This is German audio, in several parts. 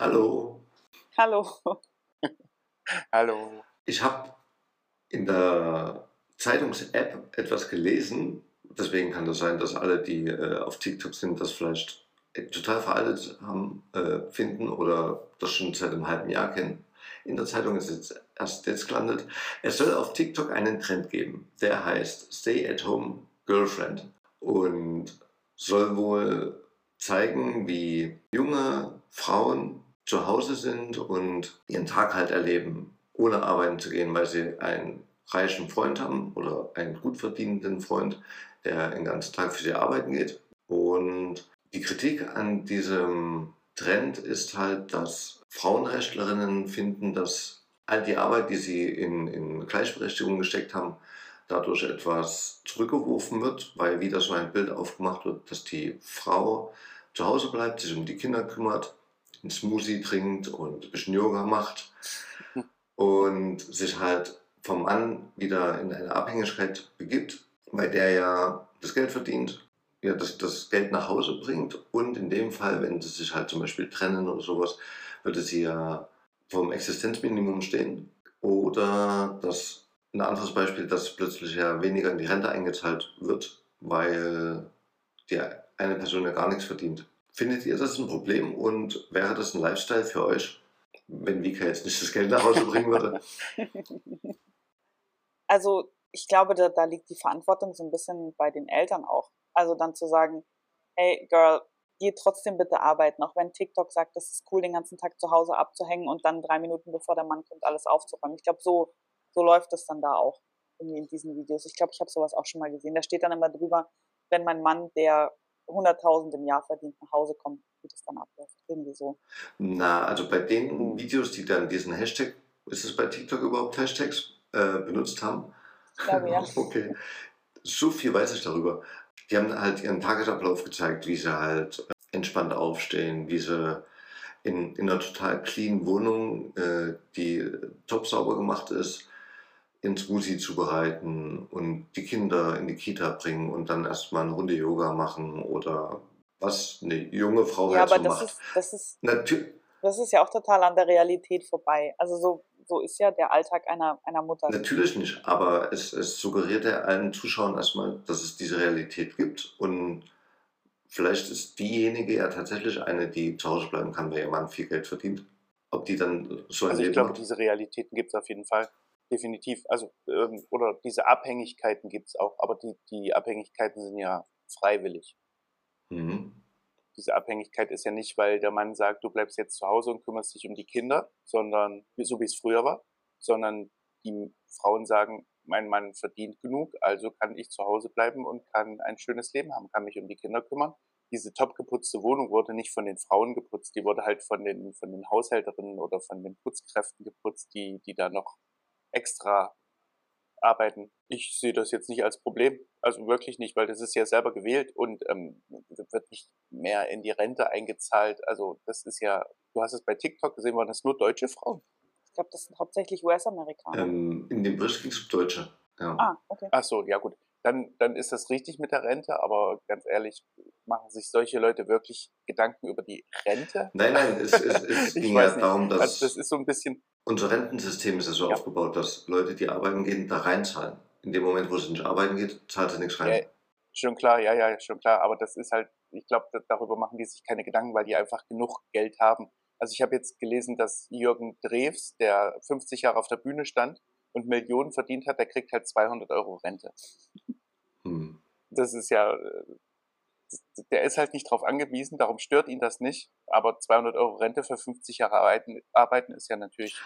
Hallo. Hallo. Hallo. Ich habe in der Zeitungs-App etwas gelesen. Deswegen kann das sein, dass alle, die äh, auf TikTok sind, das vielleicht total veraltet haben, äh, finden oder das schon seit einem halben Jahr kennen. In der Zeitung ist es erst jetzt gelandet. Es soll auf TikTok einen Trend geben, der heißt Stay at Home Girlfriend und soll wohl zeigen, wie junge Frauen zu Hause sind und ihren Tag halt erleben, ohne arbeiten zu gehen, weil sie einen reichen Freund haben oder einen gut verdienenden Freund, der den ganzen Tag für sie arbeiten geht. Und die Kritik an diesem Trend ist halt, dass Frauenrechtlerinnen finden, dass all die Arbeit, die sie in, in Gleichberechtigung gesteckt haben, dadurch etwas zurückgeworfen wird, weil wieder so ein Bild aufgemacht wird, dass die Frau zu Hause bleibt, sich um die Kinder kümmert, einen Smoothie trinkt und ein bisschen Yoga macht. Und sich halt vom Mann wieder in eine Abhängigkeit begibt, weil der ja das Geld verdient, ja das, das Geld nach Hause bringt. Und in dem Fall, wenn sie sich halt zum Beispiel trennen oder sowas, würde sie ja vom Existenzminimum stehen. Oder das ein anderes Beispiel, dass plötzlich ja weniger in die Rente eingezahlt wird, weil die eine Person ja gar nichts verdient. Findet ihr das ein Problem und wäre das ein Lifestyle für euch, wenn Vika jetzt nicht das Geld nach Hause bringen würde? Also ich glaube, da, da liegt die Verantwortung so ein bisschen bei den Eltern auch. Also dann zu sagen, hey Girl, geh trotzdem bitte arbeiten, auch wenn TikTok sagt, das ist cool, den ganzen Tag zu Hause abzuhängen und dann drei Minuten bevor der Mann kommt, alles aufzuräumen. Ich glaube, so, so läuft es dann da auch in diesen Videos. Ich glaube, ich habe sowas auch schon mal gesehen. Da steht dann immer drüber, wenn mein Mann, der 100.000 im Jahr verdient, nach Hause kommt, wie das dann abläuft. Irgendwie so. Na, also bei den hm. Videos, die dann diesen Hashtag, ist es bei TikTok überhaupt Hashtags, äh, benutzt haben? Ich glaube ja. okay. So viel weiß ich darüber. Die haben halt ihren Tagesablauf gezeigt, wie sie halt äh, entspannt aufstehen, wie sie in, in einer total clean Wohnung, äh, die top sauber gemacht ist, ins Smoothie zubereiten und die Kinder in die Kita bringen und dann erstmal eine Runde Yoga machen oder was eine junge Frau ja, halt aber so das macht. ist, das ist, Natür das ist ja auch total an der Realität vorbei. Also so, so ist ja der Alltag einer, einer Mutter. Natürlich nicht, aber es, es suggeriert ja allen Zuschauern erstmal, dass es diese Realität gibt und vielleicht ist diejenige ja tatsächlich eine, die zu Hause bleiben kann, weil ihr Mann viel Geld verdient. Ob die dann so ein Also ich Leben glaube, hat. diese Realitäten gibt es auf jeden Fall. Definitiv. Also, ähm, oder diese Abhängigkeiten gibt es auch, aber die, die Abhängigkeiten sind ja freiwillig. Mhm. Diese Abhängigkeit ist ja nicht, weil der Mann sagt, du bleibst jetzt zu Hause und kümmerst dich um die Kinder, sondern so wie es früher war, sondern die Frauen sagen, mein Mann verdient genug, also kann ich zu Hause bleiben und kann ein schönes Leben haben, kann mich um die Kinder kümmern. Diese top geputzte Wohnung wurde nicht von den Frauen geputzt, die wurde halt von den, von den Haushälterinnen oder von den Putzkräften geputzt, die, die da noch extra arbeiten. Ich sehe das jetzt nicht als Problem, also wirklich nicht, weil das ist ja selber gewählt und ähm, wird nicht mehr in die Rente eingezahlt. Also das ist ja, du hast es bei TikTok gesehen, waren das nur deutsche Frauen. Ich glaube, das sind hauptsächlich US-Amerikaner. Ähm, in dem Bericht ging es um Deutsche. Ja. Ah, okay. Ach so, ja gut. Dann, dann ist das richtig mit der Rente, aber ganz ehrlich, machen sich solche Leute wirklich Gedanken über die Rente? Nein, nein, es, es, es ging ja nicht. darum, dass Also das ist so ein bisschen, unser Rentensystem ist ja so Ja. aufgebaut, dass Leute, die arbeiten gehen, da reinzahlen. In dem Moment, wo sie nicht arbeiten geht, zahlt sie nichts rein. Ja, schon klar, ja, ja, schon klar, aber das ist halt, ich glaube, darüber machen die sich keine Gedanken, weil die einfach genug Geld haben. Also ich habe jetzt gelesen, dass Jürgen Drews, der 50 Jahre auf der Bühne stand und Millionen verdient hat, der kriegt halt 200 Euro Rente. Hm. Das ist ja, äh, der ist halt nicht drauf angewiesen, darum stört ihn das nicht. Aber 200 Euro Rente für 50 Jahre arbeiten, arbeiten ist ja natürlich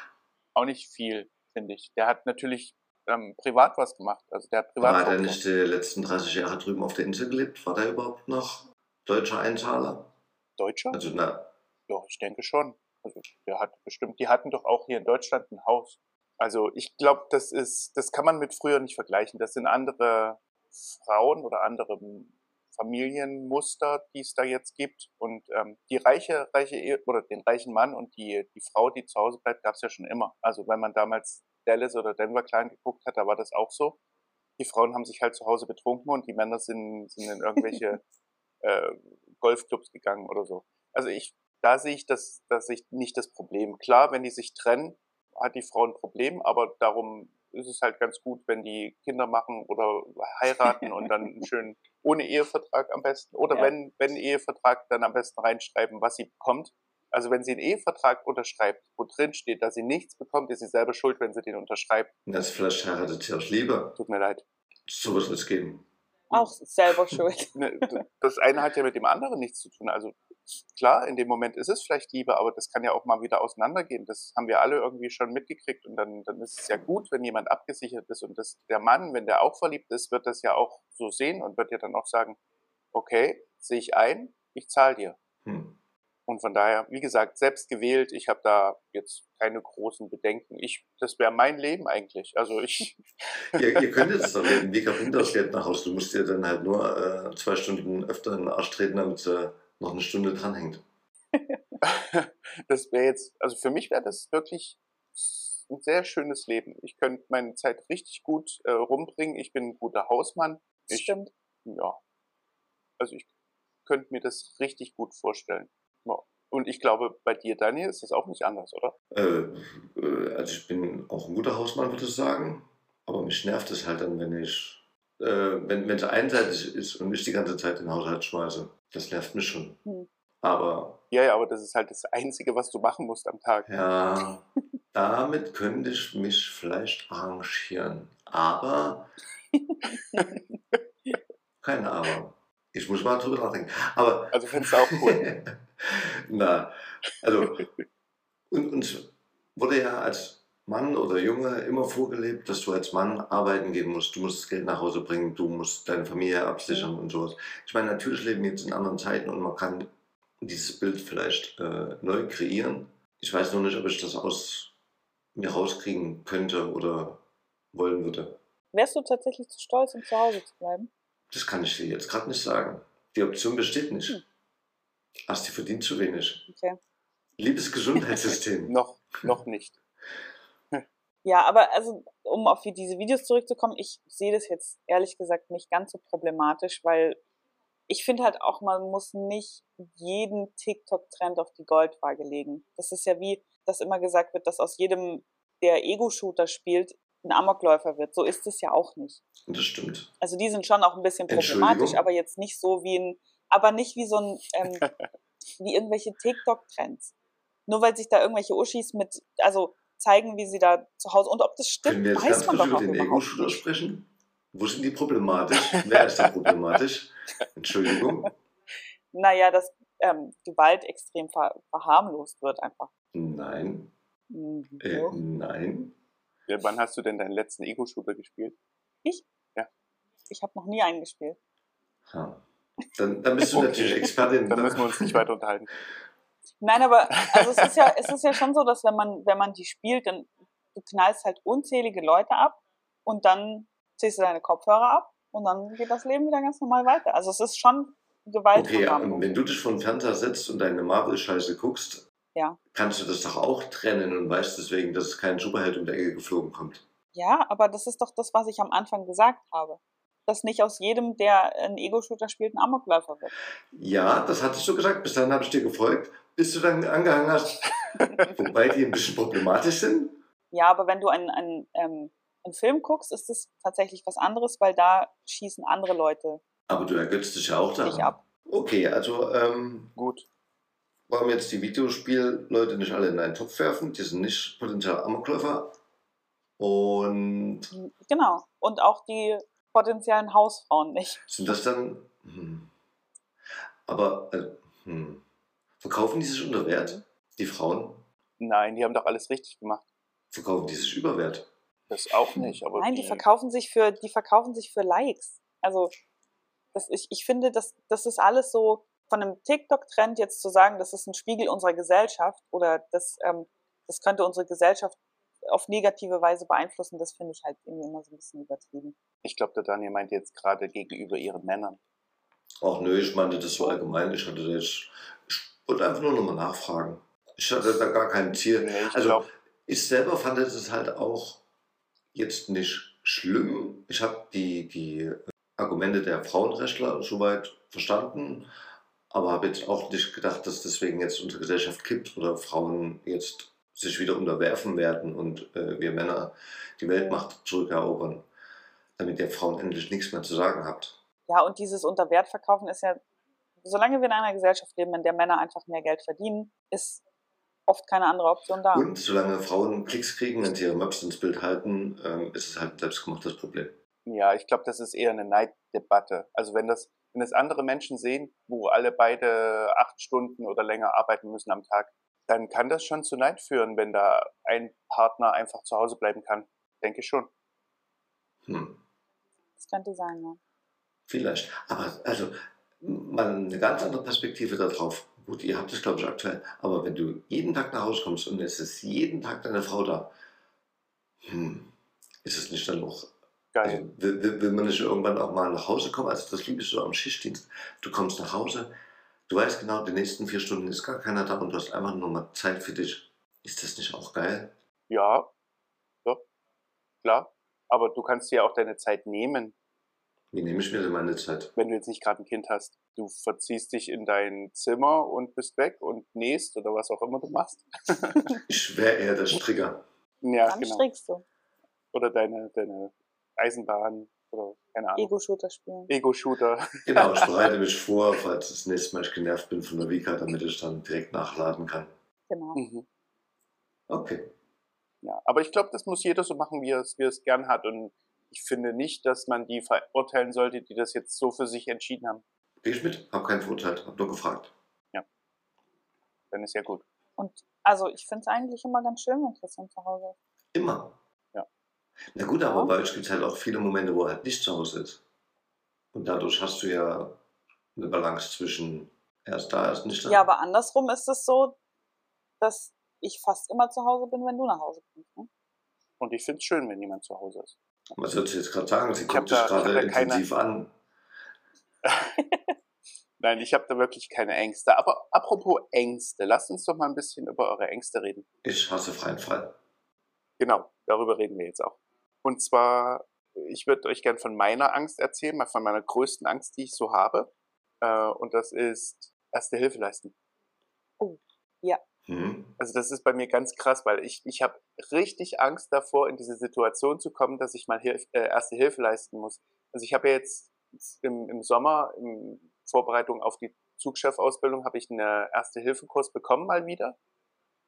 auch nicht viel, finde ich. Der hat natürlich ähm, privat was gemacht. Also der hat privat War der nicht die letzten 30 Jahre drüben auf der Insel gelebt? War der überhaupt noch deutscher Einzahler? Deutscher? Also, na, Ja, ich denke schon. Also der hat bestimmt, die hatten doch auch hier in Deutschland ein Haus. Also ich glaube, das ist, das kann man mit früher nicht vergleichen. Das sind andere Frauen oder andere Familienmuster, die es da jetzt gibt. Und ähm, die reiche, reiche Ehe oder den reichen Mann und die, die Frau, die zu Hause bleibt, gab es ja schon immer. Also wenn man damals Dallas oder Denver klein geguckt hat, da war das auch so. Die Frauen haben sich halt zu Hause betrunken und die Männer sind, sind in irgendwelche äh, Golfclubs gegangen oder so. Also ich da sehe ich das, das sehe ich nicht das Problem. Klar, wenn die sich trennen, hat die Frau ein Problem, aber darum ist es halt ganz gut, wenn die Kinder machen oder heiraten und dann schön ohne Ehevertrag am besten. Oder ja. wenn, wenn Ehevertrag, dann am besten reinschreiben, was sie bekommt. Also wenn sie einen Ehevertrag unterschreibt, wo drin steht, dass sie nichts bekommt, ist sie selber schuld, wenn sie den unterschreibt. Das vielleicht heiratet sie aus Liebe. Tut mir leid. So wird es geben. Auch selber schuld. Ne, das eine hat ja mit dem anderen nichts zu tun. Also klar, in dem Moment ist es vielleicht Liebe, aber das kann ja auch mal wieder auseinandergehen. Das haben wir alle irgendwie schon mitgekriegt und dann, dann ist es ja gut, wenn jemand abgesichert ist und das, der Mann, wenn der auch verliebt ist, wird das ja auch so sehen und wird ja dann auch sagen, okay, sehe ich ein, ich zahle dir. Und von daher, wie gesagt, selbst gewählt, ich habe da jetzt keine großen Bedenken. Ich, das wäre mein Leben eigentlich. Also ich. ja, ihr könntet es doch leben. Wie kommt das Geld nach Hause? Du musst dir dann halt nur äh, zwei Stunden öfter in den Arsch treten, damit äh, noch eine Stunde dranhängt. das wäre jetzt, also für mich wäre das wirklich ein sehr schönes Leben. Ich könnte meine Zeit richtig gut äh, rumbringen. Ich bin ein guter Hausmann. Ich, Stimmt. Ja. Also ich könnte mir das richtig gut vorstellen. Und ich glaube, bei dir, Daniel, ist das auch nicht anders, oder? Äh, äh, also ich bin auch ein guter Hausmann, würde ich sagen. Aber mich nervt es halt dann, wenn ich, äh, wenn es einseitig ist und ich die ganze Zeit den Haushalt schmeiße. Das nervt mich schon. Hm. Aber. Ja, ja, aber das ist halt das Einzige, was du machen musst am Tag. Ja, damit könnte ich mich vielleicht arrangieren. Aber. keine Aber. Ich muss mal drüber nachdenken. Aber, also findest du auch cool. Na, also und, uns wurde ja als Mann oder Junge immer vorgelebt, dass du als Mann arbeiten gehen musst. Du musst das Geld nach Hause bringen, du musst deine Familie absichern und sowas. Ich meine, natürlich leben wir jetzt in anderen Zeiten und man kann dieses Bild vielleicht äh, neu kreieren. Ich weiß nur nicht, ob ich das aus mir rauskriegen könnte oder wollen würde. Wärst du tatsächlich zu stolz, um zu Hause zu bleiben? Das kann ich dir jetzt gerade nicht sagen. Die Option besteht nicht. Hm. Asti verdient zu wenig. Okay. Liebes Gesundheitssystem. noch, noch nicht. ja, aber also, um auf diese Videos zurückzukommen, ich sehe das jetzt ehrlich gesagt nicht ganz so problematisch, weil ich finde halt auch, man muss nicht jeden TikTok-Trend auf die Goldwaage legen. Das ist ja wie, dass immer gesagt wird, dass aus jedem, der Ego-Shooter spielt, ein Amokläufer wird. So ist es ja auch nicht. Das stimmt. Also die sind schon auch ein bisschen problematisch, aber jetzt nicht so wie ein, aber nicht wie so ein, ähm, wie irgendwelche TikTok-Trends. Nur weil sich da irgendwelche Uschis mit, also zeigen, wie sie da zu Hause und ob das stimmt, Können wir jetzt weiß ganz man doch über den Ego-Shooter sprechen? Wo sind die problematisch? Wer ist da problematisch? Entschuldigung. Naja, dass ähm, Gewalt extrem ver verharmlost wird einfach. Nein. Mhm. Äh, nein. Ja, wann hast du denn deinen letzten Ego-Shooter gespielt? Ich? Ja. Ich habe noch nie einen gespielt. Ha. Dann, dann bist du okay. natürlich Expertin. Dann müssen wir uns nicht weiter unterhalten. Nein, aber also es ist ja, es ist ja schon so, dass wenn man, wenn man die spielt, dann du knallst halt unzählige Leute ab und dann ziehst du deine Kopfhörer ab und dann geht das Leben wieder ganz normal weiter. Also es ist schon Gewalt. Okay, wenn du dich vor den Fernseher setzt und deine Marvel-Scheiße guckst, ja. kannst du das doch auch trennen und weißt deswegen, dass kein Superheld um die Ecke geflogen kommt. Ja, aber das ist doch das, was ich am Anfang gesagt habe. Dass nicht aus jedem, der einen Ego-Shooter spielt, ein Amokläufer wird. Ja, das hattest du gesagt. Bis dahin habe ich dir gefolgt, bis du dann angehangen hast. Wobei die ein bisschen problematisch sind. Ja, aber wenn du einen, einen, ähm, einen Film guckst, ist das tatsächlich was anderes, weil da schießen andere Leute. Aber du ergötzt dich ja auch daran. ab. Okay, also ähm, gut wollen wir jetzt die Videospielleute nicht alle in einen Topf werfen. Die sind nicht potenziell Amokläufer. Und. Genau. Und auch die potenziellen Hausfrauen nicht. Sind das dann. Hm. Aber. Äh, hm. Verkaufen die sich unter Wert? Die Frauen? Nein, die haben doch alles richtig gemacht. Verkaufen die sich über Wert? Das auch nicht, aber. Nein, die, verkaufen sich für, die verkaufen sich für Likes. Also, das, ich, ich finde, das, das ist alles so, von einem TikTok-Trend jetzt zu sagen, das ist ein Spiegel unserer Gesellschaft oder das, ähm, das könnte unsere Gesellschaft auf negative Weise beeinflussen, das finde ich halt irgendwie immer so ein bisschen übertrieben. Ich glaube, der Daniel meint jetzt gerade gegenüber ihren Männern. Ach nö, ich meinte das so allgemein. Ich hatte das, ich wollte einfach nur nochmal nachfragen. Ich hatte da gar kein Ziel. Nee, ich also glaub... ich selber fand es halt auch jetzt nicht schlimm. Ich habe die, die Argumente der Frauenrechtler soweit verstanden. aber habe jetzt auch nicht gedacht, dass deswegen jetzt unsere Gesellschaft kippt oder Frauen jetzt sich wieder unterwerfen werden und äh, wir Männer die Weltmacht zurückerobern, damit ihr Frauen endlich nichts mehr zu sagen habt. Ja, und dieses Unterwertverkaufen ist ja, solange wir in einer Gesellschaft leben, in der Männer einfach mehr Geld verdienen, ist oft keine andere Option da. Und solange Frauen Klicks kriegen, wenn sie ihre Möpse ins Bild halten, ähm, ist es halt ein selbstgemachtes Problem. Ja, ich glaube, das ist eher eine Neiddebatte. Also wenn das, wenn es andere Menschen sehen, wo alle beide acht Stunden oder länger arbeiten müssen am Tag, dann kann das schon zu Neid führen, wenn da ein Partner einfach zu Hause bleiben kann. Denke ich schon. Hm. Das könnte sein, ja. Vielleicht. Aber also mal eine ganz andere Perspektive darauf. Gut, ihr habt es, glaube ich, aktuell. Aber wenn du jeden Tag nach Hause kommst und es ist jeden Tag deine Frau da, hm, ist es nicht dann noch. Geil. Also, will, will, will man nicht irgendwann auch mal nach Hause kommen? Also, das liebe ich so am Schichtdienst. Du kommst nach Hause, du weißt genau, die nächsten vier Stunden ist gar keiner da und du hast einfach nur mal Zeit für dich. Ist das nicht auch geil? Ja, doch, klar. Aber du kannst dir auch deine Zeit nehmen, Wie nehme ich mir denn meine Zeit? wenn du jetzt nicht gerade ein Kind hast. Du verziehst dich in dein Zimmer und bist weg und nähst oder was auch immer du machst. Ich wäre eher der Strigger. Ja, Dann genau. strickst du. Oder deine, deine Eisenbahn oder keine Ahnung. Ego-Shooter spielen. Ego-Shooter. Genau, ich bereite mich vor, falls das nächste Mal ich genervt bin von der Vika, damit ich dann direkt nachladen kann. Genau. Mhm. Okay. Ja, aber ich glaube, das muss jeder so machen, wie er es, wie er es gern hat. Und ich finde nicht, dass man die verurteilen sollte, die das jetzt so für sich entschieden haben. Gehe ich mit? Hab keinen verurteilt, hab nur gefragt. Dann ist ja gut. Und also ich finde es eigentlich immer ganz schön, wenn Christian zu Hause ist. Immer. Na gut, aber Ja. bei euch gibt es halt auch viele Momente, wo er halt nicht zu Hause ist. Und dadurch hast du ja eine Balance zwischen er ist da, er ist nicht da. Ja, aber andersrum ist es so, dass ich fast immer zu Hause bin, wenn du nach Hause kommst. Ne? Und ich finde es schön, wenn jemand zu Hause ist. Was soll sie jetzt gerade sagen? Sie Ich guckt dich gerade da keine- intensiv an. Nein, ich habe da wirklich keine Ängste. Aber apropos Ängste, lasst uns doch mal ein bisschen über eure Ängste reden. Ich hasse freien Fall. Genau, darüber reden wir jetzt auch. Und zwar, ich würde euch gern von meiner Angst erzählen, mal von meiner größten Angst, die ich so habe. Äh, und das ist Erste Hilfe leisten. Hm? Also das ist bei mir ganz krass, weil ich, ich habe richtig Angst davor, in diese Situation zu kommen, dass ich mal Hilf, äh, Erste Hilfe leisten muss. Also ich habe ja jetzt im, im Sommer, in Vorbereitung auf die Zugchefausbildung, habe ich einen Erste-Hilfe-Kurs bekommen mal wieder.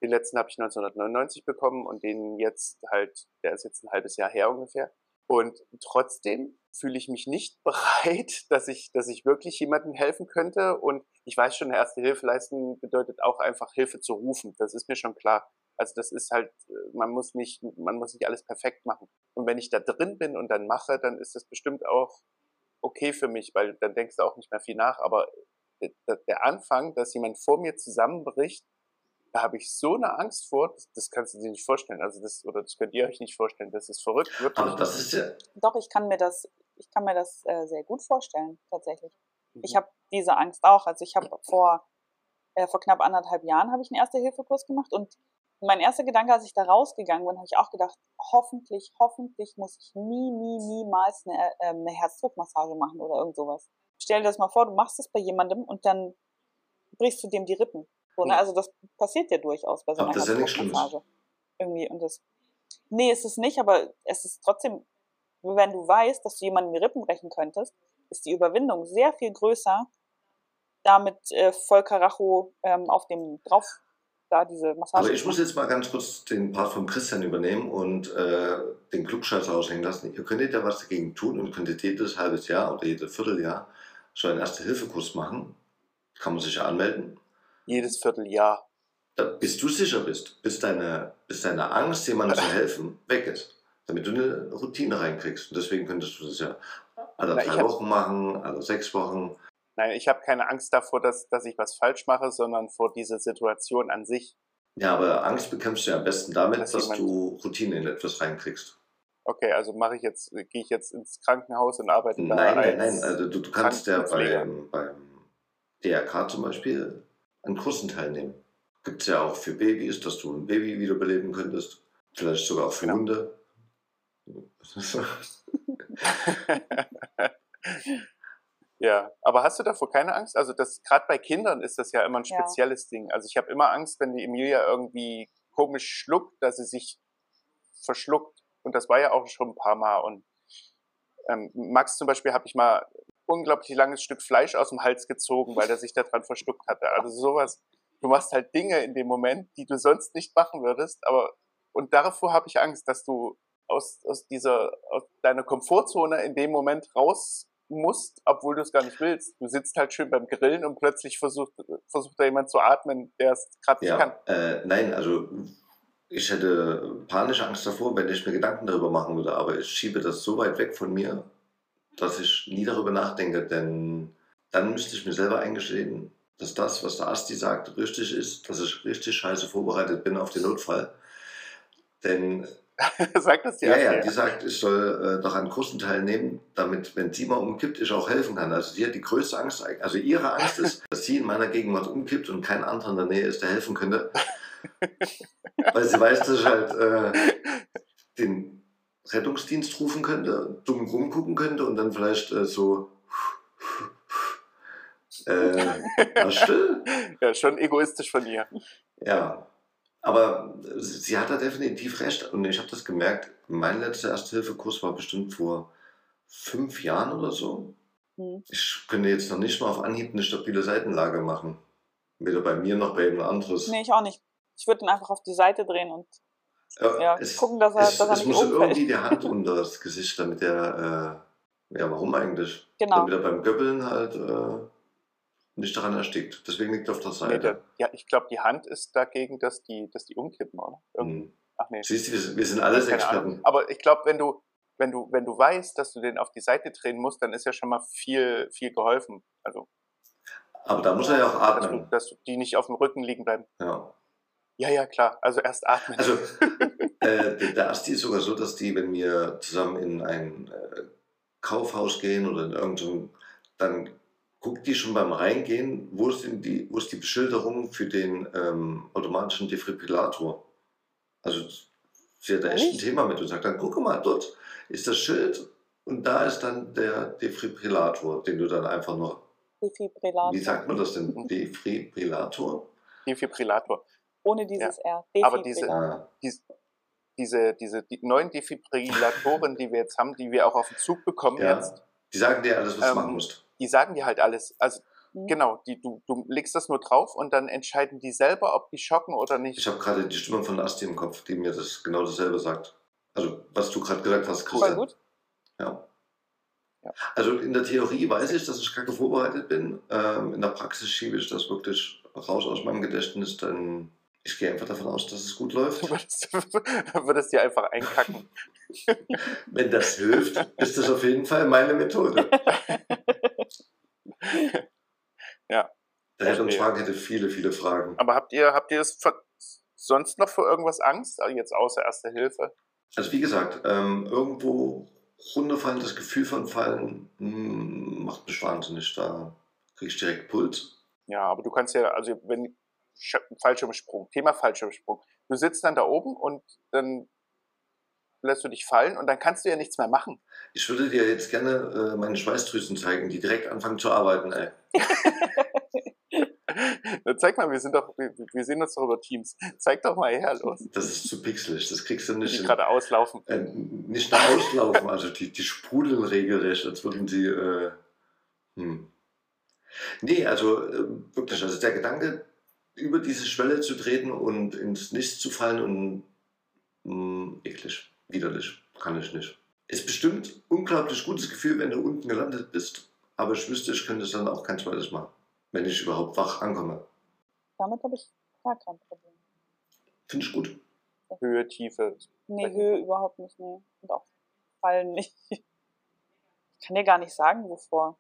Den letzten habe ich 1999 bekommen und den jetzt halt, der ist jetzt ein halbes Jahr her ungefähr. Und trotzdem fühle ich mich nicht bereit, dass ich, dass ich wirklich jemandem helfen könnte. Und ich weiß schon, Erste Hilfe leisten bedeutet auch einfach Hilfe zu rufen. Das ist mir schon klar. Also das ist halt, äh, man muss nicht, man muss nicht alles perfekt machen. Und wenn ich da drin bin und dann mache, dann ist das bestimmt auch okay für mich, weil dann denkst du auch nicht mehr viel nach. Aber der, der Anfang, dass jemand vor mir zusammenbricht, da habe ich so eine Angst vor, das, das kannst du dir nicht vorstellen. Also das, oder das könnt ihr euch nicht vorstellen. Das ist verrückt, wirklich. Aber das ist ja. Doch, ich kann mir das, ich kann mir das äh, sehr gut vorstellen, tatsächlich. Mhm. Ich habe diese Angst auch. Also ich habe vor, äh, vor knapp anderthalb Jahren habe ich einen Erste-Hilfe-Kurs gemacht und mein erster Gedanke, als ich da rausgegangen bin, habe ich auch gedacht, hoffentlich, hoffentlich muss ich nie, nie, niemals eine, äh, eine Herzdruckmassage machen oder irgend sowas. Stell dir das mal vor, du machst es bei jemandem und dann brichst du dem die Rippen. So, ne? Also das passiert ja durchaus bei so einer das ist ja nichts Herzdruckmassage. Irgendwie und das. Nee, es ist nicht, aber es ist trotzdem, wenn du weißt, dass du jemanden die Rippen brechen könntest, ist die Überwindung sehr viel größer, damit äh, voll Karacho ähm, auf dem drauf da diese Massage. Aber ich muss jetzt mal ganz kurz den Part von Christian übernehmen und äh, den Klugscheißer raushängen lassen. Ihr könntet ja was dagegen tun und könntet jedes halbes Jahr oder jedes Vierteljahr so einen Erste-Hilfe-Kurs machen. Kann man sich ja anmelden. Jedes Vierteljahr. Bis du sicher bist, bis deine, bis deine Angst, jemandem zu helfen, weg ist. Damit du eine Routine reinkriegst. Und deswegen könntest du das ja alle Na, drei hab- Wochen machen, alle sechs Wochen. Nein, ich habe keine Angst davor, dass, dass ich was falsch mache, sondern vor dieser Situation an sich. Ja, aber Angst bekämpfst du ja am besten damit, Dass dass du Routine in etwas reinkriegst. Okay, also mache ich jetzt, gehe ich jetzt ins Krankenhaus und arbeite da Nein, nein, nein. Also du, du kannst ja beim, beim DRK zum Beispiel an Kursen teilnehmen. Gibt es ja auch für Babys, dass du ein Baby wiederbeleben könntest. Vielleicht sogar auch für Genau. Ja, aber hast du davor keine Angst? Also das gerade bei Kindern ist das ja immer ein Ja. spezielles Ding. Also ich habe immer Angst, wenn die Emilia irgendwie komisch schluckt, dass sie sich verschluckt. Und das war ja auch schon ein paar Mal. Und ähm, Max zum Beispiel habe ich mal unglaublich langes Stück Fleisch aus dem Hals gezogen, weil er sich daran verschluckt hatte. Also sowas. Du machst halt Dinge in dem Moment, die du sonst nicht machen würdest. Aber und davor habe ich Angst, dass du aus, aus dieser aus deiner Komfortzone in dem Moment raus musst, obwohl du es gar nicht willst. Du sitzt halt schön beim Grillen und plötzlich versucht, versucht da jemand zu atmen, der es gerade nicht kann. Ja, äh, nein, also ich hätte panische Angst davor, wenn ich mir Gedanken darüber machen würde, aber ich schiebe das so weit weg von mir, dass ich nie darüber nachdenke, denn dann müsste ich mir selber eingestehen, dass das, was der Asti sagt, richtig ist, dass ich richtig scheiße vorbereitet bin auf den Notfall. Denn Sagt das die ja, erste, ja, die sagt, ich soll äh, doch an Kursen teilnehmen, damit, wenn sie mal umkippt, ich auch helfen kann. Also sie hat die größte Angst, also ihre Angst ist, dass sie in meiner Gegenwart umkippt und kein anderer in der Nähe ist, der helfen könnte. Weil sie weiß, dass ich halt äh, den Rettungsdienst rufen könnte, dumm rumgucken könnte und dann vielleicht äh, so äh, war still. Ja, schon egoistisch von ihr. Ja, aber sie hat da definitiv recht. Und ich habe das gemerkt, mein letzter Erste-Hilfe-Kurs war bestimmt vor fünf Jahren oder so. Hm. Ich könnte jetzt noch nicht mal auf Anhieb eine stabile Seitenlage machen. Weder bei mir noch bei jemand anderes. Nee, ich auch nicht. Ich würde ihn einfach auf die Seite drehen und Ja, gucken, dass er- es, dass er es muss umfällt. irgendwie die Hand unter das Gesicht, damit er, äh, ja, warum eigentlich? genau. Damit er beim Göppeln halt äh, nicht daran erstickt. Deswegen liegt er auf der Nee, Seite. der, ja, ich glaube, die Hand ist dagegen, dass die, dass die umkippen, oder? Hm. Ach nee. Siehst du, wir, sind- wir sind alles Experten. Aber ich glaube, wenn du, wenn du, wenn du weißt, dass du den auf die Seite drehen musst, dann ist ja schon mal viel, viel geholfen. Also, Aber da muss er ja auch dass, du, atmen. dass die nicht auf dem Rücken liegen bleiben. Ja. Ja, ja, klar. Also erst atmen. Also, äh, der, Asti ist sogar so, dass die, wenn wir zusammen in ein äh, Kaufhaus gehen oder in irgendein, dann guckt die schon beim Reingehen, wo ist, denn die, wo ist die Beschilderung für den ähm, automatischen Defibrillator. Also, sie hat da echt ein? Thema mit und sagt dann, guck mal, dort ist das Schild und da ist dann der Defibrillator, den du dann einfach noch, Defibrillator. wie sagt man das denn, Defibrillator? Defibrillator. Ohne dieses R. Aber diese-. Ah, Dies, diese, diese die neuen Defibrillatoren, die wir jetzt haben, die wir auch auf den Zug bekommen ja. jetzt, Die sagen dir alles, was du Ähm, machen musst. die sagen dir halt alles. Also Mhm. genau, die, du, du legst das nur drauf und dann entscheiden die selber, ob die schocken oder nicht. Ich habe gerade die Stimme von Asti im Kopf, die mir das genau dasselbe sagt. Also, was du gerade gesagt hast, Voll Christian. gut. Ja. Ja. Also in der Theorie weiß ich, dass ich kacke vorbereitet bin. Ähm, in der Praxis schiebe ich das wirklich raus aus meinem Gedächtnis, denn ich gehe einfach davon aus, dass es gut läuft. Du würdest, würdest dir einfach einkacken. Wenn das hilft, ist das auf jeden Fall meine Methode. Ja. Der uns Verstehe. Fragen hätte viele, viele Fragen. Aber habt ihr, habt ihr das ver- sonst noch vor irgendwas Angst? Also jetzt außer Erste Hilfe? Also wie gesagt, ähm, irgendwo runterfallen, das Gefühl von Fallen mh, macht mich wahnsinnig. Da kriege ich direkt Puls. Ja, aber du kannst ja, also wenn Fallschirmsprung, Thema Fallschirmsprung. Du sitzt dann da oben und dann lässt du dich fallen und dann kannst du ja nichts mehr machen. Ich würde dir jetzt gerne äh, meine Schweißdrüsen zeigen, die direkt anfangen zu arbeiten. Ey. Zeig mal, wir sind doch, wir, wir sehen uns doch über Teams. Zeig doch mal her, los. Das ist zu pixelig, das kriegst du nicht Die gerade auslaufen. Äh, nicht nach auslaufen, also die, die sprudeln regelrecht, als würden sie. Äh, hm. Nee, also äh, wirklich, also der Gedanke, über diese Schwelle zu treten und ins Nichts zu fallen und mh, eklig, widerlich, kann ich nicht. Ist bestimmt unglaublich gutes Gefühl, wenn du unten gelandet bist, aber ich wüsste, ich könnte es dann auch kein zweites Mal, wenn ich überhaupt wach ankomme. Damit habe ich gar kein Problem. Finde ich gut. Höhe, Tiefe. Nee? Höhe überhaupt nicht, nee. Und auch Fallen nicht. Ich kann dir gar nicht sagen, wovor,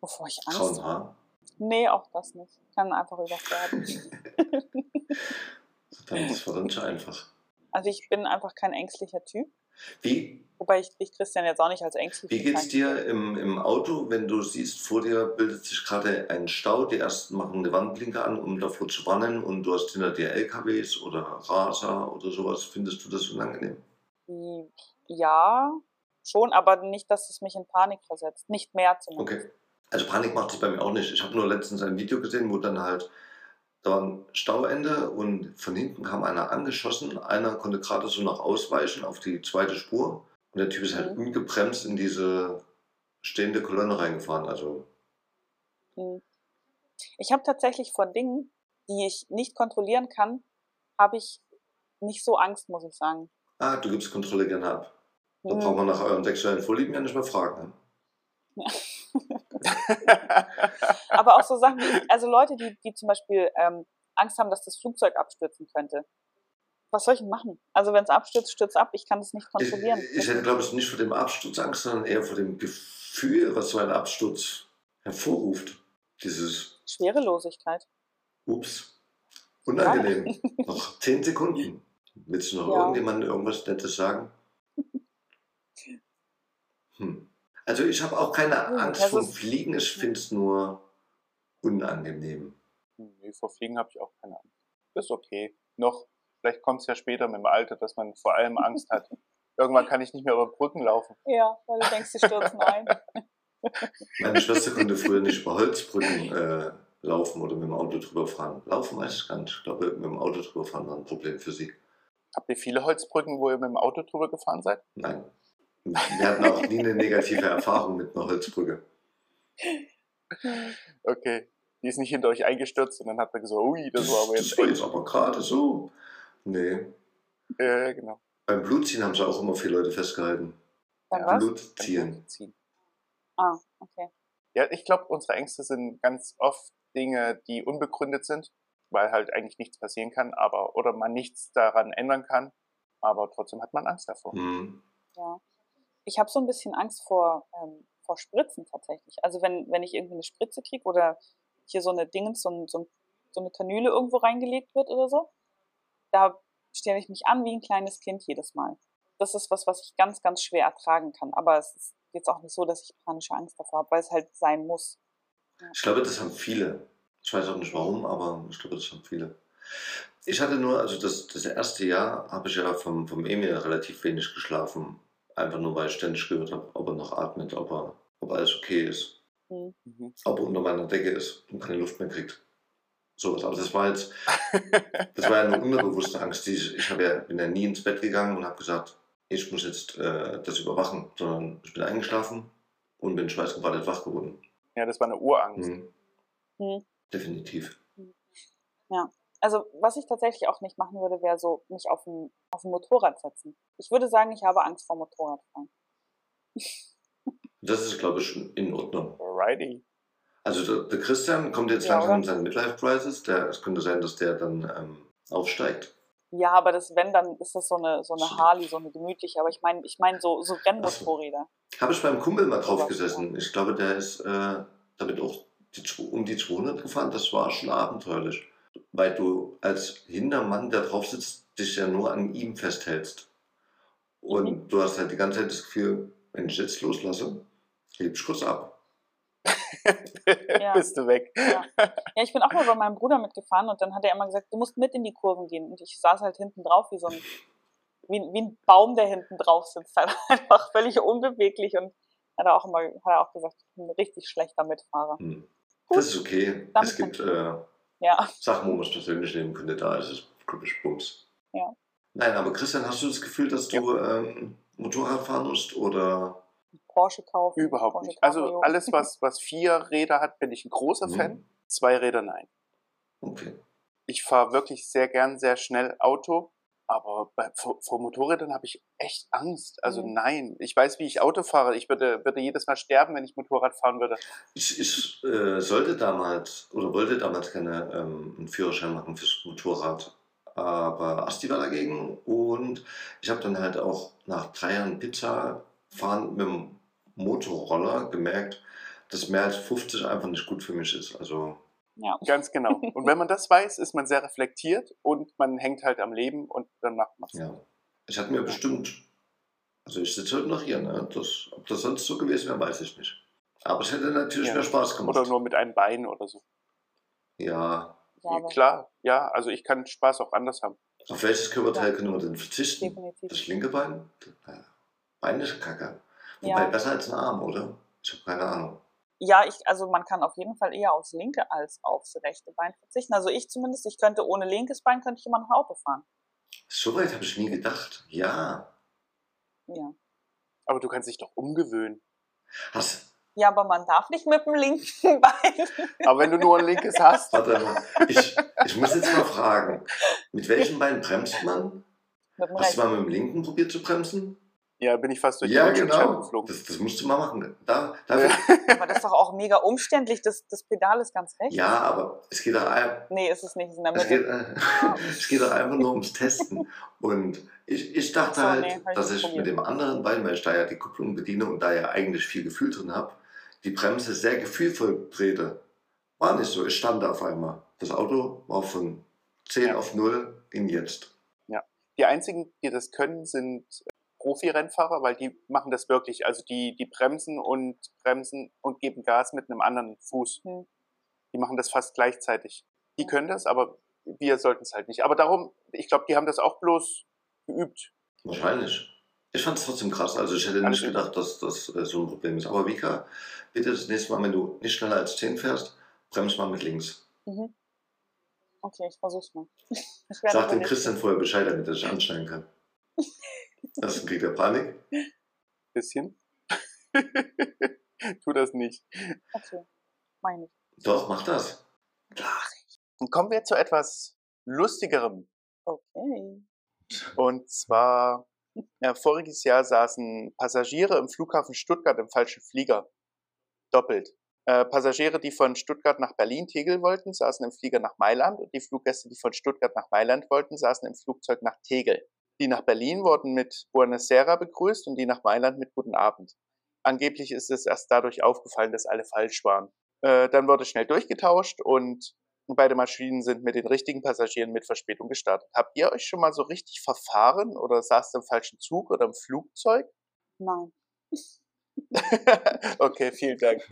wovor ich Angst habe. Nee, auch das nicht. Ich kann einfach überfordern. Dann, das war dann schon einfach. Also ich bin einfach kein ängstlicher Typ. Wie, Wobei ich dich, Christian, jetzt auch nicht als ängstlich Wie geht's bezeichne. dir im, im Auto, wenn du siehst, vor dir bildet sich gerade ein Stau, die ersten machen eine Warnblinker an, um davor zu warnen und du hast hinter dir LKWs oder Raser oder sowas, findest du das unangenehm? Ja, schon, aber nicht, dass es mich in Panik versetzt. Nicht mehr zumindest. Okay. Also Panik macht es bei mir auch nicht. Ich habe nur letztens ein Video gesehen, wo dann halt da war ein Stauende und von hinten kam einer angeschossen. Einer konnte gerade so noch ausweichen auf die zweite Spur. Und der Typ ist halt Mhm. ungebremst in diese stehende Kolonne reingefahren. Also, Hm. Ich habe tatsächlich vor Dingen, die ich nicht kontrollieren kann, habe ich nicht so Angst, muss ich sagen. ah, du gibst Kontrolle gerne ab. Da Hm. braucht man nach euren sexuellen Vorlieben ja nicht mehr fragen. Ne? Aber auch so Sachen wie, also Leute, die, die zum Beispiel ähm, Angst haben, dass das Flugzeug abstürzen könnte. Was soll ich denn machen? Also wenn es abstürzt, stürzt ab. Ich kann das nicht Ich, kontrollieren. ich hätte, glaube ich, nicht vor dem Absturz Angst, sondern eher vor dem Gefühl, was so ein Absturz hervorruft. Dieses Schwerelosigkeit. Ups, unangenehm. noch zehn Sekunden. Willst du noch Ja. irgendjemandem irgendwas Nettes sagen? Hm. Also ich habe auch keine Hm, Angst vor Fliegen, ich finde es nur unangenehm. nee, vor Fliegen habe ich auch keine Angst. Das ist okay. Noch, vielleicht kommt es ja später mit dem Alter, dass man vor allem Angst hat. Irgendwann kann ich nicht mehr über Brücken laufen. Ja, weil du denkst, sie stürzen ein. Meine Schwester konnte früher nicht über Holzbrücken äh, laufen oder mit dem Auto drüber fahren. Laufen weiß ich gar nicht. Ich glaube, mit dem Auto drüber fahren war ein Problem für sie. Habt ihr viele Holzbrücken, wo ihr mit dem Auto drüber gefahren seid? Nein. Wir hatten auch nie eine negative Erfahrung mit einer Holzbrücke. Okay. Die ist nicht hinter euch eingestürzt und dann hat man gesagt, ui, das war aber jetzt das war jetzt aber gerade so. Nee. Äh, genau. Beim Blutziehen haben sie auch immer viele Leute festgehalten. Dann Ja. Blutziehen. Ziehen. Ah, okay. Ja, ich glaube, unsere Ängste sind ganz oft Dinge, die unbegründet sind, weil halt eigentlich nichts passieren kann, aber oder man nichts daran ändern kann, aber trotzdem hat man Angst davor. Hm. Ja. Ich habe so ein bisschen Angst vor, ähm, vor Spritzen tatsächlich. Also wenn, wenn ich irgendwie eine Spritze kriege oder hier so eine Dingens, so, ein, so, ein, so eine Kanüle irgendwo reingelegt wird oder so, da stelle ich mich an wie ein kleines Kind jedes Mal. Das ist was, was ich ganz, ganz schwer ertragen kann. Aber es ist jetzt auch nicht so, dass ich panische Angst davor habe, weil es halt sein muss. Ich glaube, das haben viele. Ich weiß auch nicht warum, aber ich glaube, das haben viele. Ich hatte nur, also das, das erste Jahr habe ich ja vom, vom Emil relativ wenig geschlafen. Einfach nur, weil ich ständig gehört habe, ob er noch atmet, ob, er, ob alles okay ist, Hm. Mhm. ob er unter meiner Decke ist und keine Luft mehr kriegt. Sowas. Aber das war jetzt, das war ja eine unterbewusste Angst. Die ich, ich ja, bin ja nie ins Bett gegangen und habe gesagt, ich muss jetzt äh, das überwachen, sondern ich bin eingeschlafen und bin schweißgebadet wach geworden. Ja, das war eine Urangst. Mhm. Hm. Definitiv. Also was ich tatsächlich auch nicht machen würde, wäre so mich auf ein, auf ein Motorrad setzen. Ich würde sagen, ich habe Angst vor Motorradfahren. Das ist, glaube ich, schon in Ordnung. Alrighty. Also der, der Christian kommt jetzt Ja, langsam in seine Midlife-Crisis. Es könnte sein, dass der dann ähm, aufsteigt. Ja, aber das, wenn, dann ist das so eine, so eine So. Harley, so eine gemütliche. Aber ich meine, ich meine so, so Rennmotorräder. Habe ich beim Kumpel mal drauf gesessen. Ich glaube, der ist äh, damit auch die, um die 200 gefahren. Das war schon abenteuerlich. Weil du als Hintermann, der drauf sitzt, dich ja nur an ihm festhältst. Und Mhm. du hast halt die ganze Zeit das Gefühl, wenn ich jetzt loslasse, heb ich kurz ab. Ja. Bist du weg. Ja. ja, ich bin auch mal bei meinem Bruder mitgefahren und dann hat er immer gesagt, du musst mit in die Kurven gehen. Und ich saß halt hinten drauf wie so ein, wie, wie ein Baum, der hinten drauf sitzt. Halt einfach völlig unbeweglich und hat er auch immer, hat er auch gesagt, ich bin ein richtig schlechter Mitfahrer. Hm. Gut. Das ist okay. Damit es gibt äh, Ja. Sachen, wo man es persönlich nehmen könnte, da ist es typisch Bums. Ja. Nein, aber Christian, hast du das Gefühl, dass du ähm, Motorrad fahren musst oder? Porsche kaufen. Überhaupt Porsche nicht. Also alles, was, was vier Räder hat, bin ich ein großer Fan. Hm, Zwei Räder nein. Okay. Ich fahre wirklich sehr gern, sehr schnell Auto. Aber bei, vor, vor Motorrädern habe ich echt Angst. Also Mhm. nein, ich weiß, wie ich Auto fahre. Ich würde, würde jedes Mal sterben, wenn ich Motorrad fahren würde. Ich, ich äh, sollte damals oder wollte damals gerne ähm, einen Führerschein machen fürs Motorrad. Aber Asti war dagegen und ich habe dann halt auch nach drei Jahren Pizza fahren mit dem Motorroller gemerkt, dass mehr als 50 einfach nicht gut für mich ist. Also Ja. Ganz genau. Und wenn man das weiß, ist man sehr reflektiert und man hängt halt am Leben und dann macht man es. Ja. Ich hatte mir bestimmt, also ich sitze heute noch hier, ne? Das, ob das sonst so gewesen wäre, weiß ich nicht. Aber es hätte natürlich Ja. mehr Spaß gemacht. Oder nur mit einem Bein oder so. ja. Ja, Klar, ja, also ich kann Spaß auch anders haben. Auf welches Körperteil Ja. können wir denn verzichten? definitiv. Das linke Bein? Ja. Bein ist kacke. Wobei Ja. besser als ein Arm, oder? Ich habe keine Ahnung. Ja, ich, also man kann auf jeden Fall eher aufs linke als aufs rechte Bein verzichten. Also ich zumindest, ich könnte ohne linkes Bein, könnte ich immer noch Auto fahren. So weit habe ich nie gedacht. Ja. Ja. Aber du kannst dich doch umgewöhnen. Hast, Ja, aber man darf nicht mit dem linken Bein. Aber wenn du nur ein linkes hast, warte mal. Ich, ich muss jetzt mal fragen. Mit welchem Bein bremst man? mit dem Hast du mal mit dem linken probiert zu bremsen? Ja, bin ich fast durch Ja, die genau. geflogen. Das, das musst du mal machen. Da, dafür, Aber das ist doch auch mega umständlich. Das, das Pedal ist ganz rechts. ja, aber es geht doch ein- Nee, ist es nicht. Der Es geht, äh, es geht doch einfach nur ums Testen. Und ich, ich dachte Ach so, halt, nee, dass ich mit probiert. dem anderen Bein, weil ich da ja die Kupplung bediene und da ja eigentlich viel Gefühl drin habe, die Bremse sehr gefühlvoll trete. War nicht so, ich stand da auf einmal. Das Auto war von 10 Ja. auf 0 in jetzt. Die einzigen, die das können, sind Profi-Rennfahrer, weil die machen das wirklich. Also die, die bremsen und bremsen und geben Gas mit einem anderen Fuß. Hm. Die machen das fast gleichzeitig. Die können das, aber wir sollten es halt nicht. Aber darum, ich glaube, die haben das auch bloß geübt. Wahrscheinlich. Ich fand es trotzdem krass. Also ich hätte nicht gedacht, dass das äh, so ein Problem ist. Aber Vika, bitte das nächste Mal, wenn du nicht schneller als 10 fährst, bremst mal mit links. Mhm. Okay, ich versuch's mal. Ich Sag dem. Christian vorher Bescheid, damit er sich anschneiden kann. Das kriegt er Panik. Bisschen. tu das nicht. Okay, meine ich. Doch, mach das. Und kommen wir zu etwas Lustigerem. Okay. Und zwar, ja, voriges Jahr saßen Passagiere im Flughafen Stuttgart im falschen Flieger. Doppelt. Äh, Passagiere, die von Stuttgart nach Berlin Tegel wollten, saßen im Flieger nach Mailand und die Fluggäste, die von Stuttgart nach Mailand wollten, saßen im Flugzeug nach Tegel. Die nach Berlin wurden mit Buonasera begrüßt und die nach Mailand mit Guten Abend. Angeblich ist es erst dadurch aufgefallen, dass alle falsch waren. Äh, dann wurde schnell durchgetauscht und beide Maschinen sind mit den richtigen Passagieren mit Verspätung gestartet. Habt ihr euch schon mal so richtig verfahren oder saßt im falschen Zug oder im Flugzeug? Nein. okay, vielen Dank.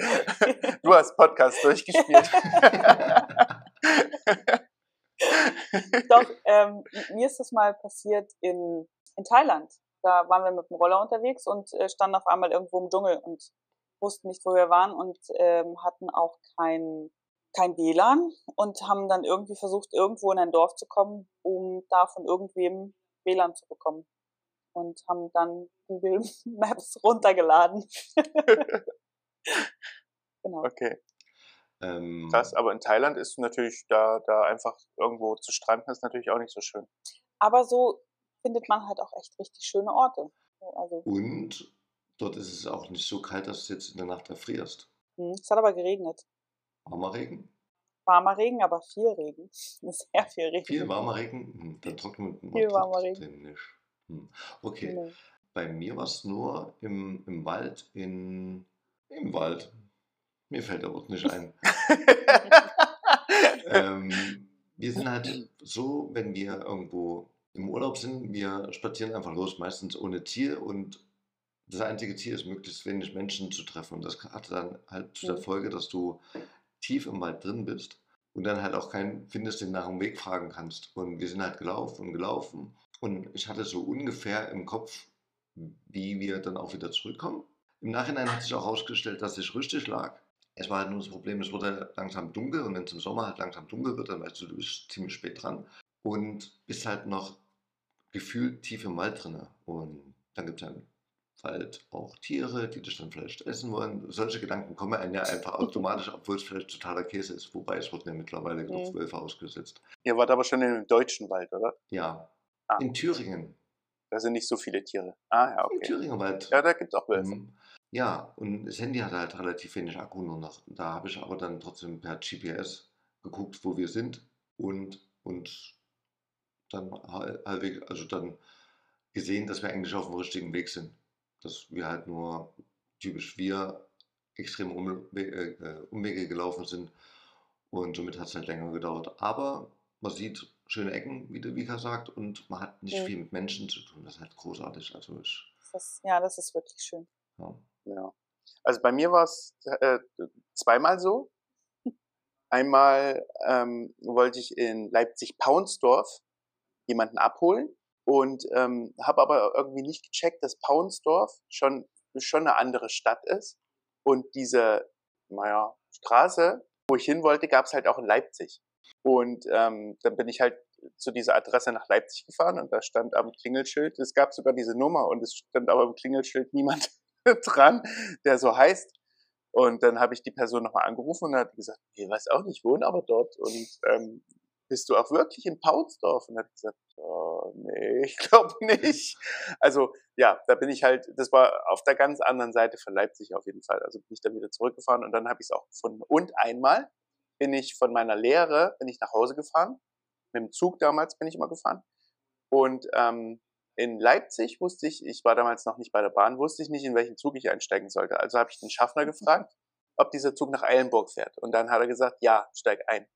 Du hast Podcast durchgespielt. Doch, ähm, mir ist das mal passiert in, in Thailand. Da waren wir mit dem Roller unterwegs und äh, standen auf einmal irgendwo im Dschungel und wussten nicht, wo wir waren und ähm, hatten auch kein, kein WLAN und haben dann irgendwie versucht, irgendwo in ein Dorf zu kommen, um da von irgendwem WLAN zu bekommen. Und haben dann Google Maps runtergeladen. genau. Okay, Ähm, krass. Aber in Thailand ist natürlich da, da einfach irgendwo zu stranden, ist natürlich auch nicht so schön. Aber so findet man halt auch echt richtig schöne Orte. Also, Und dort ist es auch nicht so kalt, dass du jetzt in der Nacht erfrierst. hm, es hat aber geregnet. Warmer Regen? Warmer Regen, aber viel Regen. Sehr viel Regen. Viel warmer Regen? Hm, dann trocknet man Viel warmer trotzdem nicht. Hm. Okay, Nee. bei mir war es nur im, im Wald in... Im Wald. Mir fällt der Wort nicht ein. Ähm, wir sind halt so, wenn wir irgendwo im Urlaub sind, wir spazieren einfach los, meistens ohne Ziel und das einzige Ziel ist, möglichst wenig Menschen zu treffen. Und das hat dann halt zu der. Folge, dass du tief im Wald drin bist und dann halt auch keinen findest, den nach dem Weg fragen kannst. Und wir sind halt gelaufen und gelaufen und ich hatte so ungefähr im Kopf, wie wir dann auch wieder zurückkommen. Im Nachhinein hat sich auch herausgestellt, dass ich richtig lag. Es war halt nur das Problem, es wurde langsam dunkel und wenn es im Sommer halt langsam dunkel wird, dann weißt du, du bist ziemlich spät dran und bist halt noch gefühlt tief im Wald drin. Und dann gibt es im Wald auch Tiere, die dich dann vielleicht essen wollen. Solche Gedanken kommen einem ja einfach automatisch, obwohl es vielleicht totaler Käse ist. Wobei es wurden ja mittlerweile genug Mhm. Wölfe ausgesetzt. Ihr wart aber schon in dem deutschen Wald, oder? Ja, Ah. in Thüringen. Da sind nicht so viele Tiere. Ah, ja, Im okay. Thüringer Wald. Ja, da gibt es auch Wölfe. Mhm. Ja, und das Handy hatte halt relativ wenig Akku nur noch. Da habe ich aber dann trotzdem per GPS geguckt, wo wir sind und, und dann halbwegs, also dann gesehen, dass wir eigentlich auf dem richtigen Weg sind. Dass wir halt nur typisch wir extrem Umwe äh, Umwege gelaufen sind und somit hat es halt länger gedauert. Aber man sieht schöne Ecken, wie der Vika sagt, und man hat nicht Mhm. viel mit Menschen zu tun. Das ist halt großartig. Also ich, Das ja, das ist wirklich schön. ja. Ja. Also bei mir war es äh, zweimal so. Einmal ähm, wollte ich in Leipzig-Paunsdorf jemanden abholen und ähm, habe aber irgendwie nicht gecheckt, dass Paunsdorf schon, schon eine andere Stadt ist und diese naja, Straße, wo ich hin wollte, gab es halt auch in Leipzig. Und ähm, dann bin ich halt zu dieser Adresse nach Leipzig gefahren und da stand am Klingelschild, es gab sogar diese Nummer und es stand aber im Klingelschild niemand dran, der so heißt. Und dann habe ich die Person nochmal angerufen und hat gesagt, ich weiß auch nicht, ich wohne aber dort und ähm, bist du auch wirklich in Paunsdorf? Und hat gesagt, oh, nee, ich glaube nicht. Also ja, da bin ich halt, das war auf der ganz anderen Seite von Leipzig auf jeden Fall. Also bin ich dann wieder zurückgefahren und dann habe ich es auch gefunden. Und einmal bin ich von meiner Lehre, bin ich nach Hause gefahren. Mit dem Zug damals bin ich immer gefahren. Und ähm, in Leipzig wusste ich, ich war damals noch nicht bei der Bahn, wusste ich nicht, in welchen Zug ich einsteigen sollte. Also habe ich den Schaffner gefragt, ob dieser Zug nach Eilenburg fährt. Und dann hat er gesagt, ja, steig ein.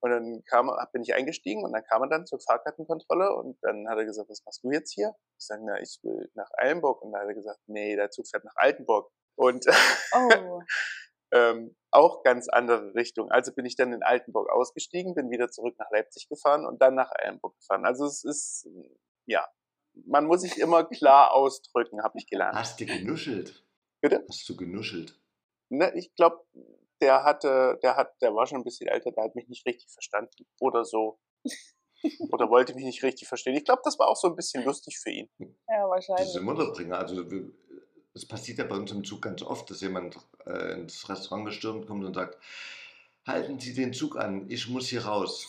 Und dann kam, bin ich eingestiegen und dann kam er dann zur Fahrkartenkontrolle und dann hat er gesagt, was machst du jetzt hier? Ich sage, na, ich will nach Eilenburg. Und dann hat er gesagt, nee, der Zug fährt nach Altenburg. Und oh. ähm, auch ganz andere Richtung. Also bin ich dann in Altenburg ausgestiegen, bin wieder zurück nach Leipzig gefahren und dann nach Eilenburg gefahren. Also es ist, ja, man muss sich immer klar ausdrücken, habe ich gelernt. Hast du genuschelt? Bitte? Hast du genuschelt? Ne, ich glaube, der hatte, der hat, der war schon ein bisschen älter, der hat mich nicht richtig verstanden oder so. oder wollte mich nicht richtig verstehen. Ich glaube, das war auch so ein bisschen lustig für ihn. Ja, wahrscheinlich. Das ist immer der Bringer. Also es passiert ja bei uns im Zug ganz oft, dass jemand äh, ins Restaurant gestürmt kommt und sagt, halten Sie den Zug an, ich muss hier raus.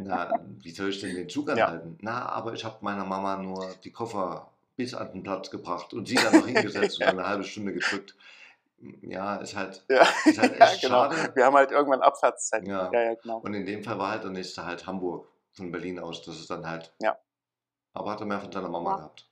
Na, wie soll ich denn den Zug anhalten? Ja. Na, aber ich habe meiner Mama nur die Koffer bis an den Platz gebracht und sie dann noch hingesetzt ja. und eine halbe Stunde gedrückt. Ja, ist halt, ja. ist halt echt ja, genau. schade. Wir haben halt irgendwann Abfahrtszeit. Ja. ja, ja, genau. Und in dem Fall war halt der nächste halt Hamburg von Berlin aus. Das ist dann halt. Ja. Aber hat er mehr von seiner Mama gehabt.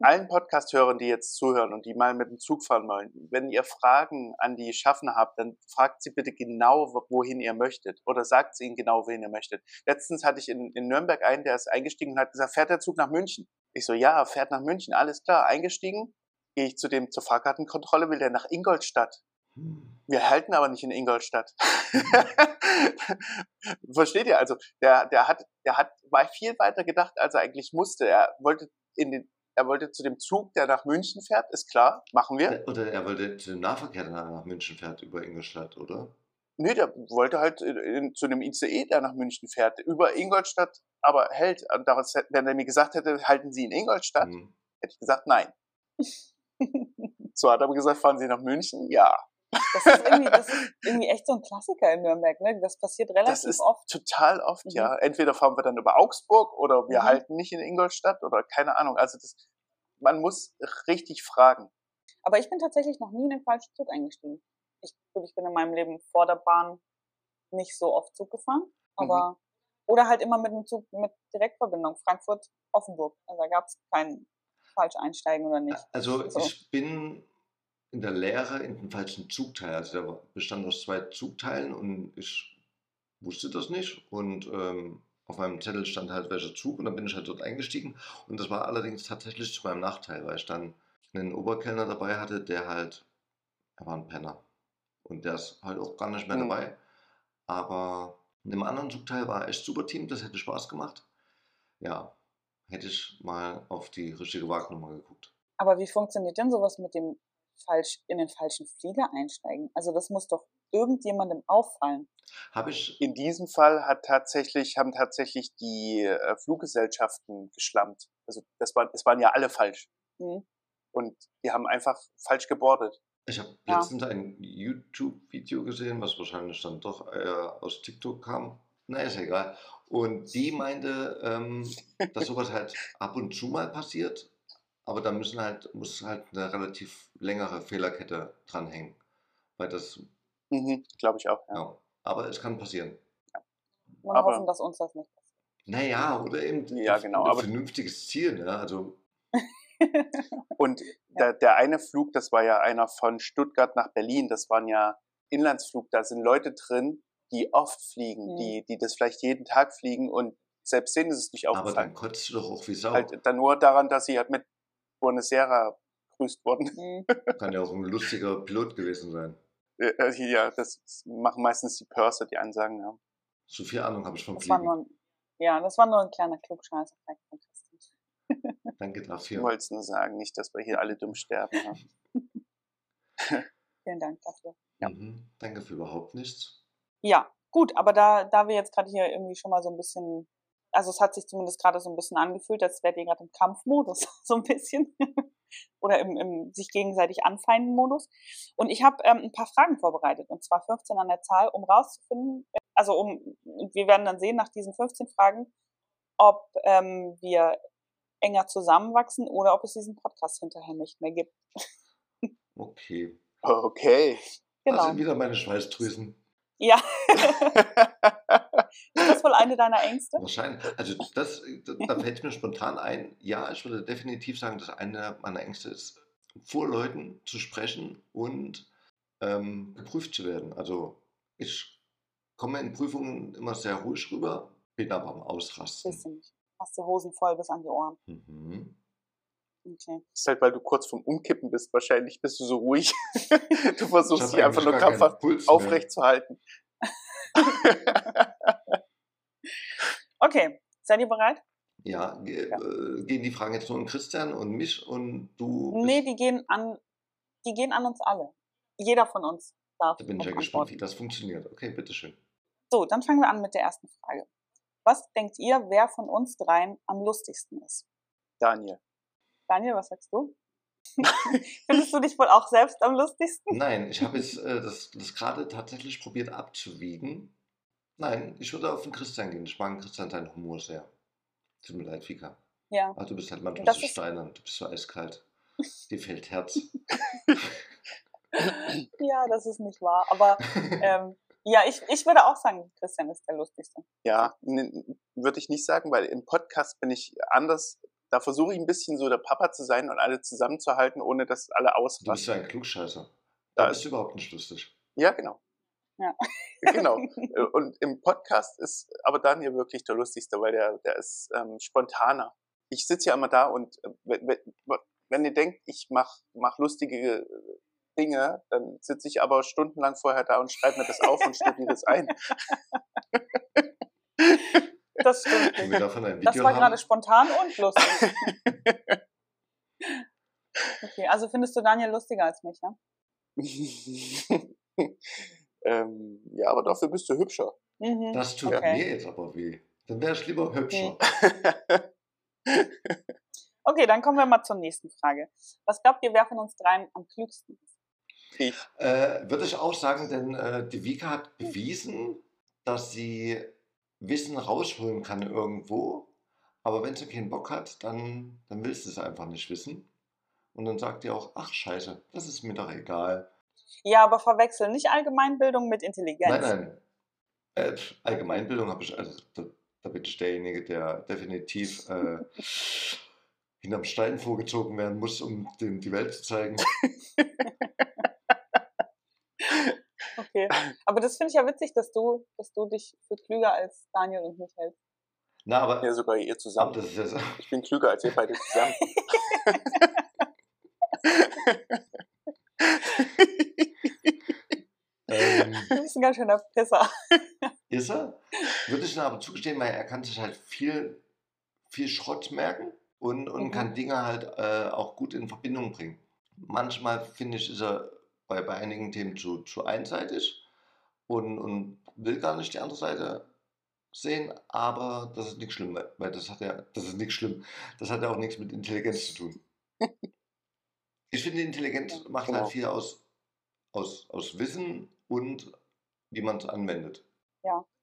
Allen Podcast-Hörern, die jetzt zuhören und die mal mit dem Zug fahren wollen, wenn ihr Fragen an die Schaffner habt, dann fragt sie bitte genau, wohin ihr möchtet. Oder sagt sie ihnen genau, wohin ihr möchtet. Letztens hatte ich in, in Nürnberg einen, der ist eingestiegen und hat gesagt, fährt der Zug nach München? Ich so, ja, fährt nach München, alles klar, eingestiegen. Gehe ich zu dem zur Fahrkartenkontrolle, will der nach Ingolstadt. Hm. Wir halten aber nicht in Ingolstadt. Versteht ihr? Also der, der hat, der hat war viel weiter gedacht, als er eigentlich musste. Er wollte in den, er wollte zu dem Zug, der nach München fährt, ist klar, machen wir. Oder er wollte zu dem Nahverkehr, der nach München fährt, über Ingolstadt, oder? Nee, der wollte halt in, in, zu einem ICE, der nach München fährt, über Ingolstadt, aber hält. Und daraus, wenn er mir gesagt hätte, halten Sie in Ingolstadt, mhm. hätte ich gesagt, nein. so hat er aber gesagt, fahren Sie nach München? Ja. Das ist, irgendwie, das ist irgendwie echt so ein Klassiker in Nürnberg, ne? Das passiert relativ oft. Das ist oft. total oft, mhm. ja. Entweder fahren wir dann über Augsburg oder wir mhm. halten nicht in Ingolstadt oder keine Ahnung. Also das, man muss richtig fragen. Aber ich bin tatsächlich noch nie in den falschen Zug eingestiegen. Ich, ich bin in meinem Leben vor der Bahn nicht so oft Zug gefahren, aber mhm. oder halt immer mit dem Zug mit Direktverbindung Frankfurt Offenburg. Also da gab es kein falsch einsteigen oder nicht. Also so. ich bin in der Lehre in den falschen Zugteil. Also der bestand aus zwei Zugteilen und ich wusste das nicht. Und ähm, auf meinem Zettel stand halt welcher Zug und dann bin ich halt dort eingestiegen. Und das war allerdings tatsächlich zu meinem Nachteil, weil ich dann einen Oberkellner dabei hatte, der halt, er war ein Penner. Und der ist halt auch gar nicht mehr mhm. dabei. Aber in dem anderen Zugteil war echt super Team, das hätte Spaß gemacht. Ja, hätte ich mal auf die richtige Wagnummer geguckt. Aber wie funktioniert denn sowas mit dem falsch in den falschen Flieger einsteigen. Also das muss doch irgendjemandem auffallen. Habe ich in diesem Fall hat tatsächlich haben tatsächlich die äh, Fluggesellschaften geschlammt. Also das war es waren ja alle falsch. Mhm. Und die haben einfach falsch gebordet. Ich habe ja. letztens ein YouTube-Video gesehen, was wahrscheinlich dann doch äh, aus TikTok kam. Na, ist egal. Und die meinte, ähm, dass sowas halt ab und zu mal passiert, aber da müssen halt, muss halt eine relativ längere Fehlerkette dranhängen. Weil das. Mhm, Glaube ich auch, ja. ja. Aber es kann passieren. Ja. Und aber, hoffen, dass uns das nicht passiert. Naja, oder eben ja, genau, ein vernünftiges Ziel, ne? Also. Und der, der eine Flug, das war ja einer von Stuttgart nach Berlin, das waren ja Inlandsflug, da sind Leute drin, die oft fliegen, mhm. die, die das vielleicht jeden Tag fliegen und selbst denen ist es nicht aufgefallen. Aber dann kotzt du doch auch wie Sau. Halt dann nur daran, dass sie halt mit Buenos Aires grüßt worden. Mhm. Kann ja auch ein lustiger Pilot gewesen sein. Ja, das machen meistens die Purser, die Ansagen haben. So viel Ahnung habe ich vom das Fliegen. Nur, ja, das war nur ein kleiner Klugscheißer. Danke dafür. Ich wollte es nur sagen, nicht, dass wir hier alle dumm sterben. Vielen Dank dafür. Ja. Mhm. Danke für überhaupt nichts. Ja, gut, aber da, da wir jetzt gerade hier irgendwie schon mal so ein bisschen, also es hat sich zumindest gerade so ein bisschen angefühlt, als wärt ihr gerade im Kampfmodus, so ein bisschen. Oder im, im sich gegenseitig anfeinden Modus. Und ich habe ähm, ein paar Fragen vorbereitet, und zwar 15 an der Zahl, um rauszufinden, also um, wir werden dann sehen nach diesen 15 Fragen, ob ähm, wir enger zusammenwachsen oder ob es diesen Podcast hinterher nicht mehr gibt. Okay. Okay. Das Genau. sind wieder meine Schweißdrüsen. Ja. Ist das wohl eine deiner Ängste? Wahrscheinlich. Also das, da fällt mir spontan ein, ja, ich würde definitiv sagen, dass eine meiner Ängste ist, vor Leuten zu sprechen und ähm, geprüft zu werden. Also ich komme in Prüfungen immer sehr ruhig rüber, bin aber am Ausrasten. Nicht. Hast die Hosen voll bis an die Ohren. Mhm. Okay. Das ist halt, weil du kurz vorm Umkippen bist. Wahrscheinlich bist du so ruhig. du versuchst dich einfach nur krampfhaft Puls mehr. aufrecht zu halten. Okay, seid ihr bereit? Ja, ge Äh, gehen die Fragen jetzt nur an Christian und mich und du? Nee, die gehen an, die gehen an uns alle. Jeder von uns darf. Da bin ich ja gespannt, antworten. wie das funktioniert. Okay, bitteschön. So, dann fangen wir an mit der ersten Frage. Was denkt ihr, wer von uns dreien am lustigsten ist? Daniel. Daniel, was sagst du? Findest du dich wohl auch selbst am lustigsten? Nein, ich habe jetzt äh, das, das gerade tatsächlich probiert abzuwiegen. Nein, ich würde auf den Christian gehen. Ich mag Christian seinen Humor sehr. Tut mir leid, Vika. Ja. Aber du bist halt manchmal Das so steinern, du bist so eiskalt. Dir fehlt Herz. Ja, das ist nicht wahr. Aber ähm, ja, ich, ich würde auch sagen, Christian ist der lustigste. Ja, würde ich nicht sagen, weil im Podcast bin ich anders. Da versuche ich ein bisschen so der Papa zu sein und alle zusammenzuhalten, ohne dass alle Du bist ja ein Klugscheißer. Da Da bist du überhaupt nicht lustig. Ja, genau. Ja. Genau. Äh, Und im Podcast ist aber Daniel wirklich der lustigste, weil der, der ist ähm, spontaner. Ich sitze ja immer da und äh, wenn, wenn- wenn ihr denkt, ich mach, mach lustige äh, Dinge, dann sitze ich aber stundenlang vorher da und schreibe mir das auf und studiere das ein. Das stimmt. Wenn wir davon ein Das Video war gerade haben. spontan und lustig. Okay, also findest du Daniel lustiger als mich, ja? aber dafür bist du hübscher. Mhm. Das tut Okay. mir jetzt aber weh. Dann wäre ich lieber hübscher. Okay, dann kommen wir mal zur nächsten Frage. Was glaubt ihr, wer von uns dreien am klügsten ist? ich. Äh, würde ich auch sagen, denn äh, die Vika hat bewiesen, dass sie Wissen rausholen kann irgendwo. Aber wenn sie keinen Bock hat, dann, dann willst du es einfach nicht wissen. Und dann sagt ihr auch, ach scheiße, das ist mir doch egal. Ja, aber verwechseln nicht Allgemeinbildung mit Intelligenz. Nein, nein. Äh, Allgemeinbildung habe ich, also da, da bin ich derjenige, der definitiv äh, hinterm Stein vorgezogen werden muss, um dem die Welt zu zeigen. Okay. Aber das finde ich ja witzig, dass du, dass du dich für klüger als Daniel und mich hältst. Na, aber, Ja, sogar ihr zusammen. das ist ja so. Ich bin klüger als ihr beide zusammen. Ähm, Du bist ein ganz schöner Pisser. Ist er? Würde ich ihm aber zugestehen, weil er kann sich halt viel, viel Schrott merken und, und Mhm. kann Dinge halt äh, auch gut in Verbindung bringen. Manchmal finde ich, ist er bei, bei einigen Themen zu, zu einseitig und, und will gar nicht die andere Seite sehen, aber das ist nicht schlimm, weil- das hat ja, das ist nicht schlimm, das hat ja auch nichts mit Intelligenz zu tun. Ich finde, Intelligenz macht genau. halt viel aus, aus, aus Wissen und wie man es anwendet.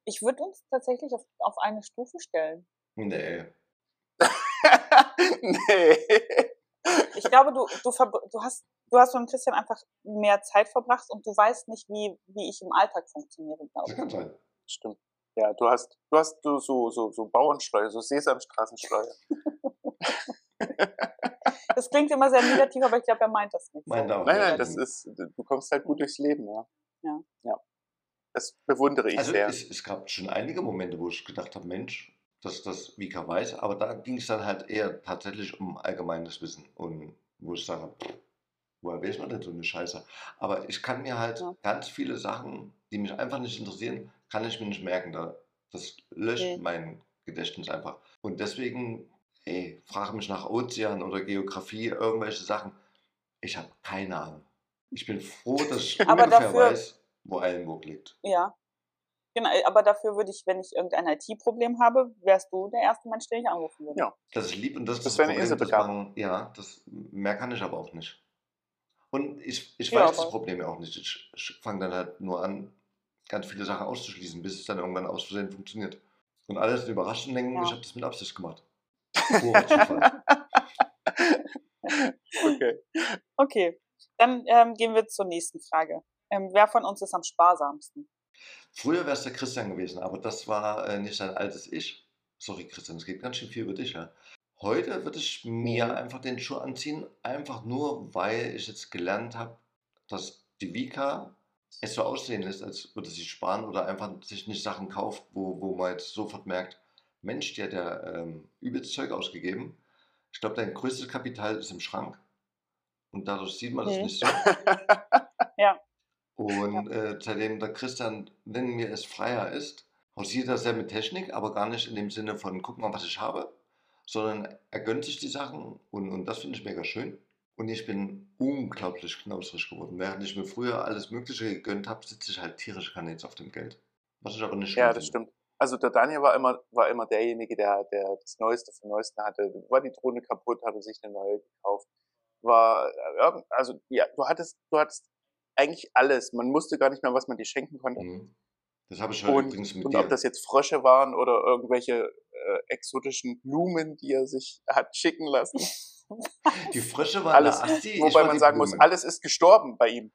Ich würde uns tatsächlich auf, auf eine Stufe stellen. Nee. nee. Ich glaube, du, du, du, hast, du hast mit Christian einfach mehr Zeit verbracht und du weißt nicht, wie, wie ich im Alltag funktioniere, glaube Das ich. kann sein. Stimmt. Ja, du hast, du hast du so, so, so Bauernschleue, so Sesamstraßenschleue. Das klingt immer sehr negativ, aber ich glaube, er meint das nicht. so. Meint auch. Nein, Ja, nein, das ist, du kommst halt gut durchs Leben, ja. Ja. Ja. Das bewundere ich Also sehr. es, es gab schon einige Momente, wo ich gedacht habe, Mensch, dass das Vika weiß, aber da ging es dann halt eher tatsächlich um allgemeines Wissen und wo ich sage, woher weiß man denn so eine Scheiße? Aber ich kann mir halt Ja. ganz viele Sachen, die mich einfach nicht interessieren, kann ich mir nicht merken. Da, das löscht Mhm. mein Gedächtnis einfach. Und deswegen, ey, frage mich nach Ozean oder Geografie, irgendwelche Sachen. Ich habe keine Ahnung. Ich bin froh, dass ich Aber ungefähr dafür- weiß, wo Eilenburg liegt. Ja. Genau, aber dafür würde ich, wenn ich irgendein IT-Problem habe, wärst du der erste Mensch, den ich anrufen würde. Ja. Das ist lieb und das ist Das das, wäre eine Problem. Das Inselbegabung. machen, ja, das, mehr kann ich aber auch nicht. Und ich, ich Ja, weiß das Problem ja auch nicht. Ich, ich fange dann halt nur an, ganz viele Sachen auszuschließen, bis es dann irgendwann aus Versehen funktioniert. Und alle sind überrascht und denken, Ja. ich habe das mit Absicht gemacht. Okay. Okay, dann ähm, gehen wir zur nächsten Frage. Ähm, wer von uns ist am sparsamsten? Früher wäre es der Christian gewesen, aber das war äh, nicht sein altes Ich. Sorry, Christian, es geht ganz schön viel über dich, ja. Heute würde ich mir Mhm. einfach den Schuh anziehen, einfach nur, weil ich jetzt gelernt habe, dass die Vika es so aussehen lässt, als würde sie sparen oder einfach sich nicht Sachen kauft, wo, wo man jetzt sofort merkt, Mensch, die hat ja ähm, übelst Zeug ausgegeben. Ich glaube, dein größtes Kapital ist im Schrank und dadurch sieht man das Mhm. nicht so. Ja. Und äh, seitdem der Christian, wenn mir es freier ist, hausiert er sehr mit Technik, aber gar nicht in dem Sinne von, guck mal, was ich habe, sondern er gönnt sich die Sachen und, und das finde ich mega schön. Und ich bin unglaublich knausrig geworden. Während ich mir früher alles Mögliche gegönnt habe, sitze ich halt tierisch kann jetzt auf dem Geld. Was ich aber nicht schlimm Ja, das finde. stimmt. Also der Daniel war immer, war immer derjenige, der, der das Neueste vom Neuesten hatte. War die Drohne kaputt, hatte sich eine neue gekauft. War, ja, also ja, du hattest, du hattest eigentlich alles. Man wusste gar nicht mehr, was man dir schenken konnte. Mhm. Das habe ich heute Und, übrigens mit und dir. ob das jetzt Frösche waren oder irgendwelche äh, exotischen Blumen, die er sich hat schicken lassen. die Frösche waren Alles. Asti, Wobei man sagen muss, Blumen. alles ist gestorben bei ihm.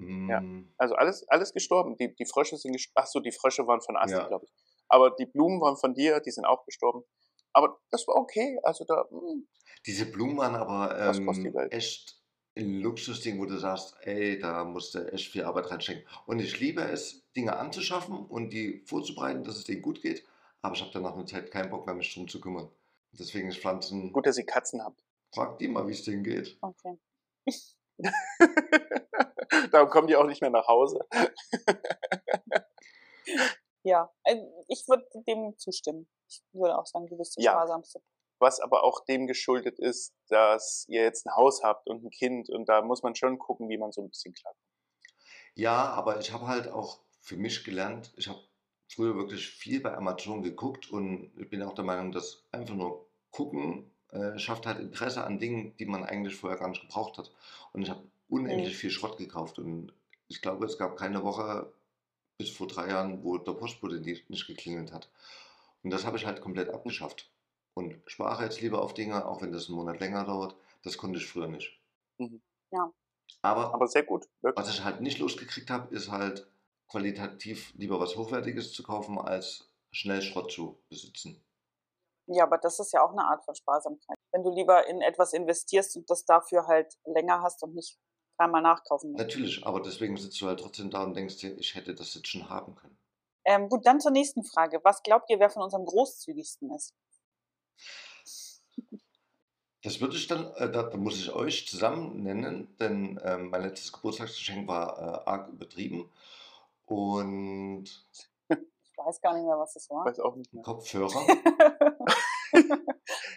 ja. Mm, Also alles, alles gestorben. Die, die Frösche sind gestorben. Ach so, die Frösche waren von Asti, Ja. glaube ich. Aber die Blumen waren von dir, die sind auch gestorben. Aber das war okay. Also da, hm, Diese Blumen waren aber Was kostet die ähm, Welt? echt ein Luxusding, wo du sagst, ey, da musst du echt viel Arbeit reinstecken. Und ich liebe es, Dinge anzuschaffen und die vorzubereiten, dass es denen gut geht. Aber ich habe dann nach einer Zeit keinen Bock mehr, mich drum zu kümmern. Deswegen ist Pflanzen, gut, dass ihr Katzen habt. frag die mal, wie es denen geht. Okay. Darum kommen die auch nicht mehr nach Hause. Ja, ich würde dem zustimmen. Ich würde auch sagen, du bist der Ja. sparsamste. Was aber auch dem geschuldet ist, dass ihr jetzt ein Haus habt und ein Kind und da muss man schon gucken, wie man so ein bisschen klarkommt. Ja, aber ich habe halt auch für mich gelernt, ich habe früher wirklich viel bei Amazon geguckt und ich bin auch der Meinung, dass einfach nur gucken äh, schafft halt Interesse an Dingen, die man eigentlich vorher gar nicht gebraucht hat. Und ich habe unendlich viel Schrott gekauft und ich glaube, es gab keine Woche bis vor drei Jahren, wo der Postbote nicht geklingelt hat. Und das habe ich halt komplett abgeschafft. Und spare jetzt lieber auf Dinge, auch wenn das einen Monat länger dauert. Das konnte ich früher nicht. Mhm. Ja. Aber Aber sehr gut, wirklich. was ich halt nicht losgekriegt habe, ist halt qualitativ lieber was Hochwertiges zu kaufen, als schnell Schrott zu besitzen. Ja, aber das ist ja auch eine Art von Sparsamkeit. Wenn du lieber in etwas investierst und das dafür halt länger hast und nicht dreimal nachkaufen musst. Natürlich, aber deswegen sitzt du halt trotzdem da und denkst dir, ich hätte das jetzt schon haben können. Ähm, gut, dann zur nächsten Frage. Was glaubt ihr, wer von uns am großzügigsten ist? Das würde ich dann, äh, da, da muss ich euch zusammen nennen, denn ähm, mein letztes Geburtstagsgeschenk war äh, arg übertrieben und Ich weiß gar nicht mehr, was das war. Weiß auch nicht mehr. Kopfhörer.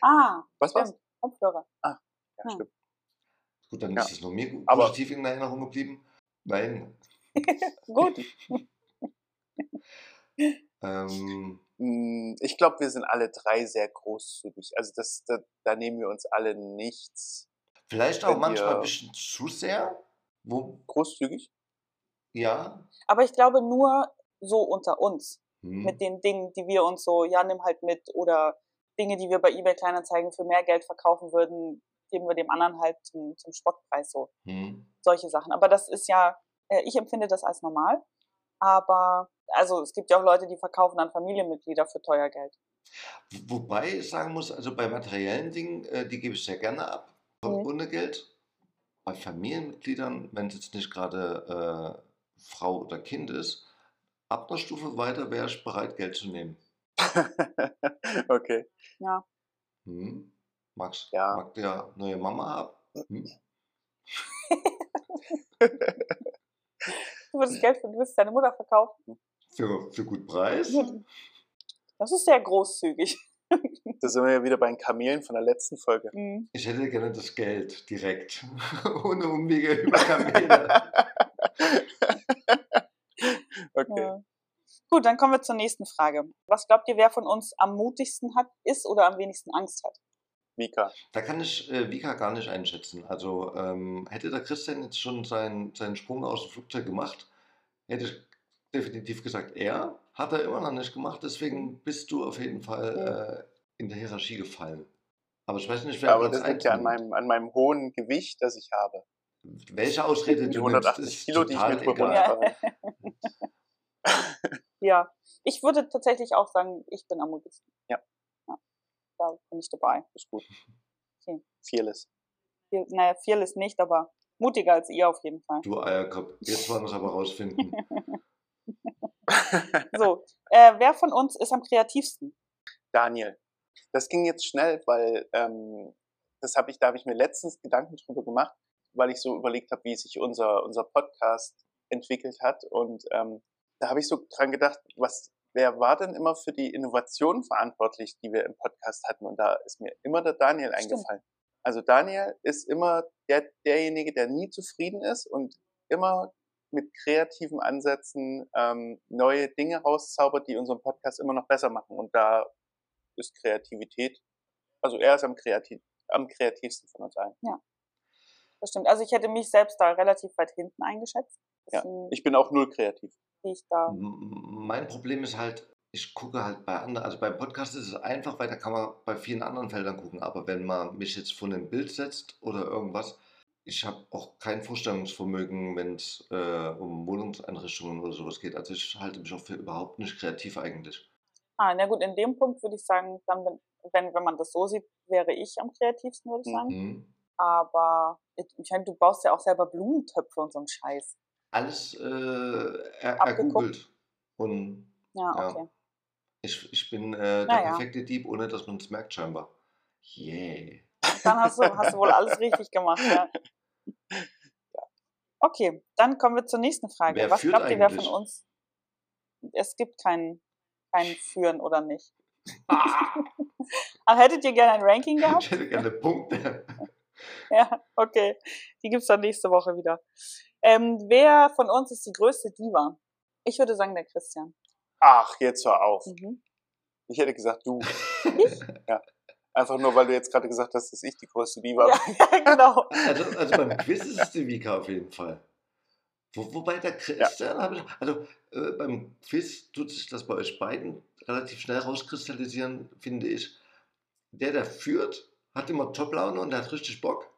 ah, Was war's? Kopfhörer. Ja, Hm. stimmt. Gut, dann Ja. ist es nur mir Aber- positiv in Erinnerung geblieben. Nein. Gut. Ähm, Mm, Ich glaube, wir sind alle drei sehr großzügig. Also das, da, da nehmen wir uns alle nichts vielleicht auch manchmal ein bisschen zu sehr. Wo, großzügig. ja. Aber ich glaube nur so unter uns. Hm. Mit den Dingen, die wir uns so, ja, nimm halt mit. Oder Dinge, die wir bei eBay Kleinanzeigen für mehr Geld verkaufen würden, geben wir dem anderen halt zum, zum Spottpreis so. Hm. solche Sachen. Aber das ist ja, äh, ich empfinde das als normal. Aber, also es gibt ja auch Leute, die verkaufen dann Familienmitglieder für teuer Geld. Wobei ich sagen muss, also bei materiellen Dingen, äh, die gebe ich sehr gerne ab, Mhm. ohne Geld. Bei Familienmitgliedern, wenn es jetzt nicht gerade äh, Frau oder Kind ist, ab einer Stufe weiter wäre ich bereit, Geld zu nehmen. okay. Hm? Max, Ja. mag der neue Mama haben? Hm? Du würdest Geld für, du würdest deine Mutter verkaufen. Für, für gut Preis? Das ist sehr großzügig. Da sind wir ja wieder bei den Kamelen von der letzten Folge. Mhm. Ich hätte gerne das Geld direkt. Ohne Umwege über Kamele. okay. Ja. Gut, dann kommen wir zur nächsten Frage. Was glaubt ihr, wer von uns am mutigsten hat, ist oder am wenigsten Angst hat? Mika. Da kann ich äh, Vika gar nicht einschätzen. Also ähm, hätte der Christian jetzt schon seinen, seinen Sprung aus dem Flugzeug gemacht, hätte ich definitiv gesagt, er hat er immer noch nicht gemacht. Deswegen bist du auf jeden Fall äh, in der Hierarchie gefallen. Aber ich weiß nicht, wer Aber Platz das liegt ja an meinem, an meinem hohen Gewicht, das ich habe. Welche Ausrede Die du nimmst, 180 ist Kilo, die ich total mit Rücken egal. habe. Ja, ich würde tatsächlich auch sagen, ich bin am mutigsten. Ja. Da bin ich dabei. Ist gut. Okay. Fearless. Viel, naja, viel ist nicht, aber mutiger als ihr auf jeden Fall. Du Eierkopf, jetzt wollen wir es aber rausfinden. So, äh, wer von uns ist am kreativsten? Daniel. Das ging jetzt schnell, weil ähm, das habe ich, da habe ich mir letztens Gedanken drüber gemacht, weil ich so überlegt habe, wie sich unser, unser Podcast entwickelt hat. Und ähm, da habe ich so dran gedacht, was, wer war denn immer für die Innovation verantwortlich, die wir im Podcast hatten? Und da ist mir immer der Daniel Stimmt. eingefallen. Also Daniel ist immer der, derjenige, der nie zufrieden ist und immer mit kreativen Ansätzen ähm, neue Dinge rauszaubert, die unseren Podcast immer noch besser machen. Und da ist Kreativität, also er ist am, kreativ, am kreativsten von uns allen. Das stimmt. Also ich hätte mich selbst da relativ weit hinten eingeschätzt. Ja, Ich bin auch null kreativ. wie ich da. Mein Problem ist halt, ich gucke halt bei anderen, also beim Podcast ist es einfach, weil da kann man bei vielen anderen Feldern gucken. Aber wenn man mich jetzt vor ein Bild setzt oder irgendwas, ich habe auch kein Vorstellungsvermögen, wenn es äh, um Wohnungseinrichtungen oder sowas geht. Also ich halte mich auch für überhaupt nicht kreativ eigentlich. Ah, na gut, in dem Punkt würde ich sagen, dann wenn, wenn man das so sieht, wäre ich am kreativsten, würde ich sagen. Mhm. Aber ich, ich meine, du baust ja auch selber Blumentöpfe und so einen Scheiß. Alles äh, er, ergoogelt. Und Ja, Ja. okay. ich, ich bin äh, der Naja. perfekte Dieb, ohne dass man es merkt scheinbar. Yeah. Dann hast du, hast du wohl alles richtig gemacht, ja. Okay, dann kommen wir zur nächsten Frage. Wer Was glaubt ihr, wer von uns? Es gibt kein, kein Führen oder nicht. Ah, Aber hättet ihr gerne ein Ranking ich gehabt? hätte gerne Punkte. Ja, okay. Die gibt's dann nächste Woche wieder. Ähm, wer von uns ist die größte Diva? Ich würde sagen, der Christian. Ach, jetzt hör auf. Mhm. Ich hätte gesagt, du. ja. Einfach nur, weil du jetzt gerade gesagt hast, dass ich die größte Diva Ja, bin. ja, genau. Also, also beim Quiz ist es die Vika auf jeden Fall. Wo, wobei der Christian, habe ich, also äh, beim Quiz tut sich das bei euch beiden relativ schnell rauskristallisieren, finde ich. Der, der führt, hat immer Top-Laune und der hat richtig Bock.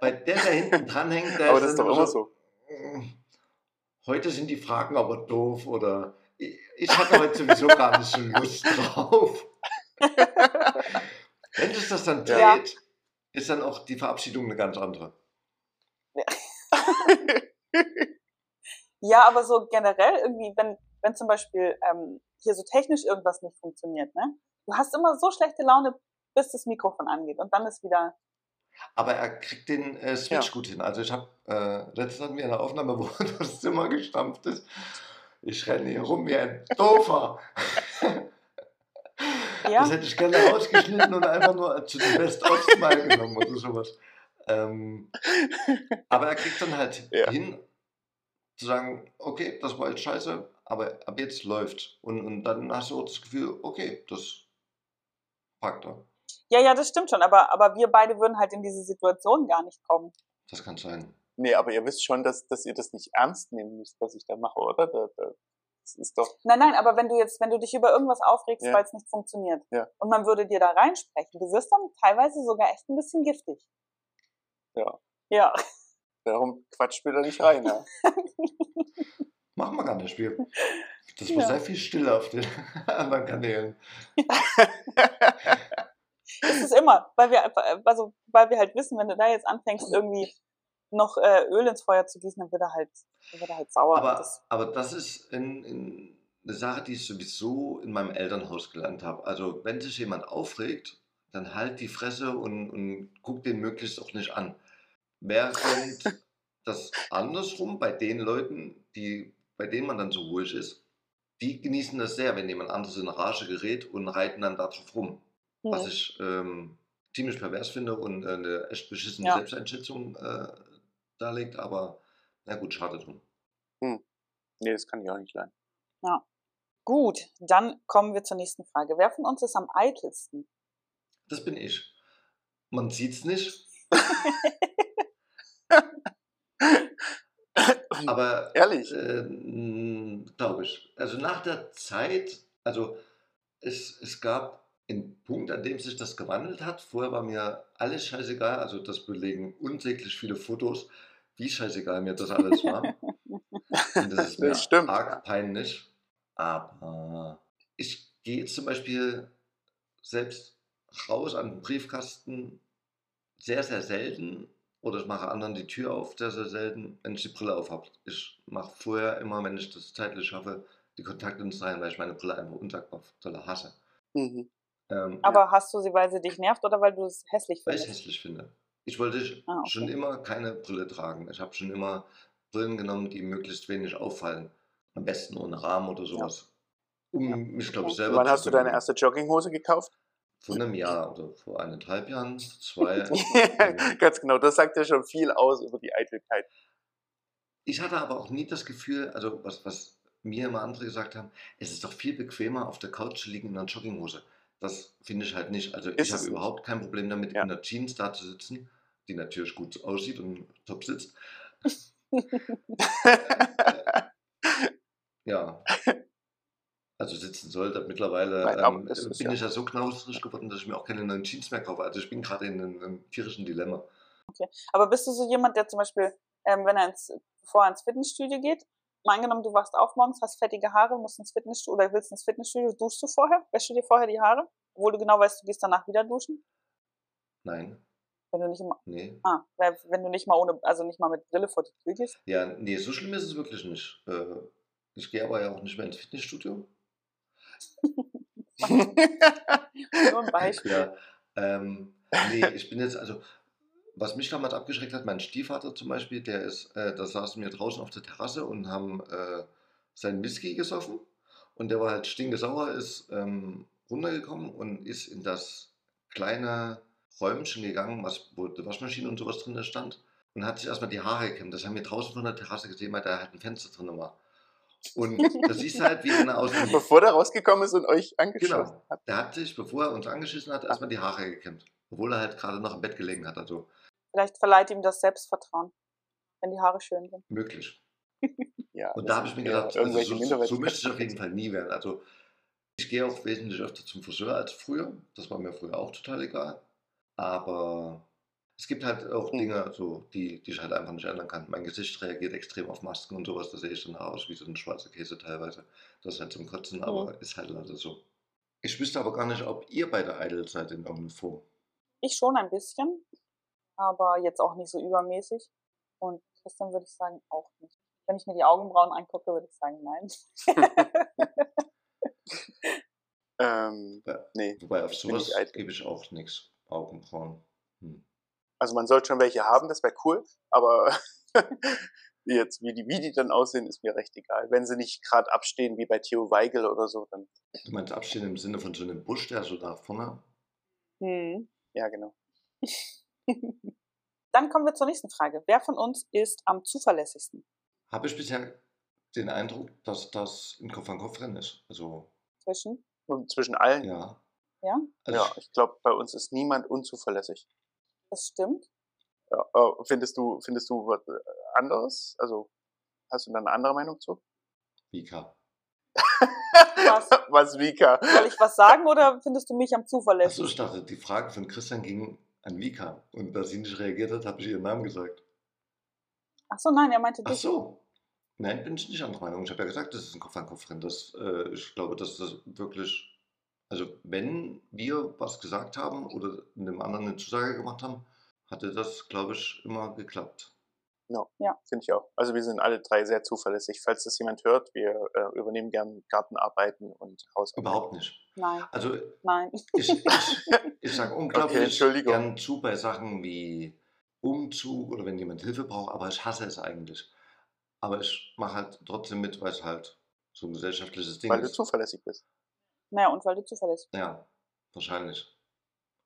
Bei der, der hinten dranhängt, der Aber das ist doch immer so. "Mm, Heute sind die Fragen aber doof oder ich, ich hatte heute sowieso gar nicht so Lust drauf. Wenn sich das dann dreht, Ja. ist dann auch die Verabschiedung eine ganz andere. Ja, aber so generell irgendwie, wenn, wenn zum Beispiel ähm, hier so technisch irgendwas nicht funktioniert, ne? Du hast immer so schlechte Laune, bis das Mikrofon angeht und dann ist wieder. Aber er kriegt den äh, Switch Ja. gut hin. Also ich habe, äh, letztens hatten wir eine Aufnahme, wo das Zimmer gestampft ist. Ich renne hier rum wie ein Doofer. Ja, Das hätte ich gerne rausgeschnitten und einfach nur zu dem Best-of mal genommen oder sowas. Ähm, aber er kriegt dann halt Ja. hin, zu sagen, okay, das war jetzt scheiße, aber ab jetzt läuft. Und, und dann hast du auch das Gefühl, okay, das packt er. Ja, ja, das stimmt schon, aber, aber wir beide würden halt in diese Situation gar nicht kommen. Das kann sein. Nee, aber ihr wisst schon, dass, dass ihr das nicht ernst nehmen müsst, was ich da mache, oder? Da, da, das ist doch. Nein, nein, aber wenn du jetzt, wenn du dich über irgendwas aufregst, Ja. weil es nicht funktioniert Ja. und man würde dir da reinsprechen, du wirst dann teilweise sogar echt ein bisschen giftig. Ja. Ja. Darum quatscht mir da nicht rein, ja. Machen wir gar nicht. Wir, das war Ja. sehr viel Stille auf den anderen Kanälen. Das ist immer, weil wir einfach, also weil wir halt wissen, wenn du da jetzt anfängst, irgendwie noch äh, Öl ins Feuer zu gießen, dann wird er halt, dann wird er halt sauer. Aber das, aber das ist in, in eine Sache, die ich sowieso in meinem Elternhaus gelernt habe. Also wenn sich jemand aufregt, dann halt die Fresse und, und guck den möglichst auch nicht an. Während das andersrum bei den Leuten, die, bei denen man dann so ruhig ist, die genießen das sehr, wenn jemand anderes in Rage gerät und reiten dann da drauf rum. Was Hm. ich ähm, ziemlich pervers finde und äh, eine echt beschissene Ja. Selbsteinschätzung äh, darlegt, aber na gut, schade drum. Nee, das kann ich auch nicht leiden. Gut, dann kommen wir zur nächsten Frage. Wer von uns ist am eitelsten? Das bin ich. Man sieht's nicht, aber Ehrlich? äh, glaube ich. Also nach der Zeit, also es, es gab einen Punkt, an dem sich das gewandelt hat. Vorher war mir alles scheißegal, also das belegen unsäglich viele Fotos, wie scheißegal mir das alles war. Und das ist mir Das stimmt. arg peinlich. Aber ich gehe zum Beispiel selbst raus an den Briefkasten sehr, sehr selten. Oder ich mache anderen die Tür auf, sehr, sehr selten, wenn ich die Brille auf habe. Ich mache vorher immer, wenn ich das zeitlich schaffe, die Kontaktlinsen rein, weil ich meine Brille einfach unsagbar hasse. Mhm. Ähm, Aber hast du sie, weil sie dich nervt oder weil du es hässlich weil ich findest? hässlich finde. Ich wollte Ah, okay. schon immer keine Brille tragen. Ich habe schon immer Brillen genommen, die möglichst wenig auffallen. Am besten ohne Rahmen oder sowas. Um Ja. mich, glaube ich, selber Wann zu hast du deine erste Jogginghose gekauft? Vor einem Jahr oder vor eineinhalb Jahren, zwei. Ganz genau, das sagt ja schon viel aus über die Eitelkeit. Ich hatte aber auch nie das Gefühl, also was, was mir immer andere gesagt haben, es ist doch viel bequemer, auf der Couch zu liegen in einer Jogginghose. Das finde ich halt nicht. Also Ist ich es habe überhaupt kein Problem damit, Ja. in der Jeans da zu sitzen, die natürlich gut aussieht und top sitzt. Ja. Also sitzen sollte. Mittlerweile Nein, ähm, es bin ja- ich ja so knauserig geworden, dass ich mir auch keine neuen Jeans mehr kaufe. Also ich bin gerade in einem, einem tierischen Dilemma. Aber bist du so jemand, der zum Beispiel, ähm, wenn er ins, bevor er ins Fitnessstudio geht, mal angenommen, du wachst auf morgens, hast fettige Haare, musst ins Fitnessstudio oder willst ins Fitnessstudio, duschst du vorher? Wäschst du dir vorher die Haare? Obwohl du genau weißt, du gehst danach wieder duschen? Nein, Wenn du nicht immer, nee. ah, wenn du nicht mal ohne, also nicht mal mit Brille vor die Tür gehst? Ja, nee, so schlimm ist es wirklich nicht. Äh, ich gehe aber ja auch nicht mehr ins Fitnessstudio. Nur ein Beispiel. Ja, ähm, nee, ich bin jetzt, also, was mich damals abgeschreckt hat, mein Stiefvater zum Beispiel, der ist, äh, da saßen wir draußen auf der Terrasse und haben äh, seinen Whisky gesoffen und der war halt stinkesauer, ist ähm, runtergekommen und ist in das kleine Räumchen gegangen, was, wo die Waschmaschine und sowas drin stand und hat sich erstmal die Haare gekämmt. Das haben wir draußen von der Terrasse gesehen, weil da halt ein Fenster drin war. Und da siehst du halt, wie einer aus dem Bevor der rausgekommen ist und euch angeschossen Genau. hat. Der hat sich, bevor er uns angeschissen hat, erstmal die Haare gekämmt. Obwohl er halt gerade noch im Bett gelegen hat. Also Vielleicht verleiht ihm das Selbstvertrauen, wenn die Haare schön sind. möglich. Ja, Und da habe ich mir gedacht, also so, so möchte ich auf jeden Fall nie werden. Also ich gehe auch wesentlich öfter zum Friseur als früher. Das war mir früher auch total egal. Aber es gibt halt auch Hm. Dinge, so, die, die ich halt einfach nicht ändern kann. Mein Gesicht reagiert extrem auf Masken und sowas. Da sehe ich dann aus wie so ein schwarzer Käse teilweise. Das ist halt zum Kotzen, aber ist halt leider so. Ich wüsste aber gar nicht, ob ihr beide eitel seid in irgendeiner Form. Ich schon ein bisschen, aber jetzt auch nicht so übermäßig. Und Christian würde ich sagen, auch nicht. Wenn ich mir die Augenbrauen angucke, würde ich sagen, nein. Ähm, Ja. nee, Wobei auf sowas ich gebe ich auch nichts. Augenbrauen. Hm. also man sollte schon welche haben, das wäre cool, aber jetzt, wie die, wie die dann aussehen, ist mir recht egal. Wenn sie nicht gerade abstehen wie bei Theo Weigel oder so, dann Du meinst abstehen im Sinne von so einem Busch, der so da vorne. Hm. ja genau. Dann kommen wir zur nächsten Frage. Wer von uns ist am zuverlässigsten? Habe ich bisher den Eindruck, dass das ein Kopf-an-Kopf-Rennen ist. Also, Zwischen? Und zwischen allen, ja, ja. Ja, Also ich glaube, bei uns ist niemand unzuverlässig. das stimmt. Ja, äh, findest du, findest du was äh, anderes? Also hast du da eine andere Meinung zu? Vika. Was? was Vika? Soll ich was sagen oder findest du mich am Achso, ich zuverlässigsten? dachte, die Frage von Christian ging an Vika. Und da sie nicht reagiert hat, habe ich ihren Namen gesagt. Ach so, nein, er meinte Ach dich. so. Nein, bin ich nicht anderer Meinung. Ich habe ja gesagt, das ist ein Kopf-an-Kopf-Rennen. Das, äh, ich glaube, dass das wirklich. Also, wenn wir was gesagt haben oder einem anderen eine Zusage gemacht haben, hatte das, glaube ich, immer geklappt. Finde ich auch. Also wir sind alle drei sehr zuverlässig. Falls das jemand hört, wir äh, übernehmen gern Gartenarbeiten und Hausarbeiten. Überhaupt nicht. Nein, Also, nein. ich, ich, ich sage Okay, unglaublich Entschuldigung. gern zu bei Sachen wie Umzug oder wenn jemand Hilfe braucht, aber ich hasse es eigentlich. Aber ich mache halt trotzdem mit, weil es halt so ein gesellschaftliches Ding Weil du ist. zuverlässig bist. Naja, und weil du zuverlässig bist. Ja, wahrscheinlich.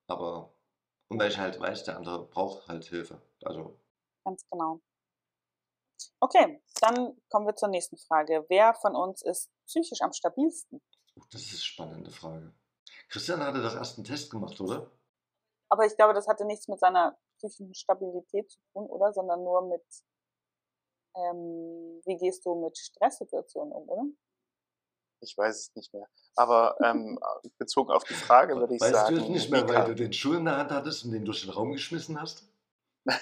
Aber, und weil ich halt weiß, der andere braucht halt Hilfe. Also, Ganz genau. Okay, dann kommen wir zur nächsten Frage. Wer von uns ist psychisch am stabilsten? das ist eine spannende Frage. Christian hatte doch erst einen Test gemacht, oder? Aber ich glaube, das hatte nichts mit seiner psychischen Stabilität zu tun, oder? Sondern nur mit, ähm, wie gehst du mit Stresssituationen um, oder? Ich weiß es nicht mehr. Aber ähm, bezogen auf die Frage würde ich weißt sagen. du es nicht mehr, weil du den Schuh in der Hand hattest und den durch den Raum geschmissen hast?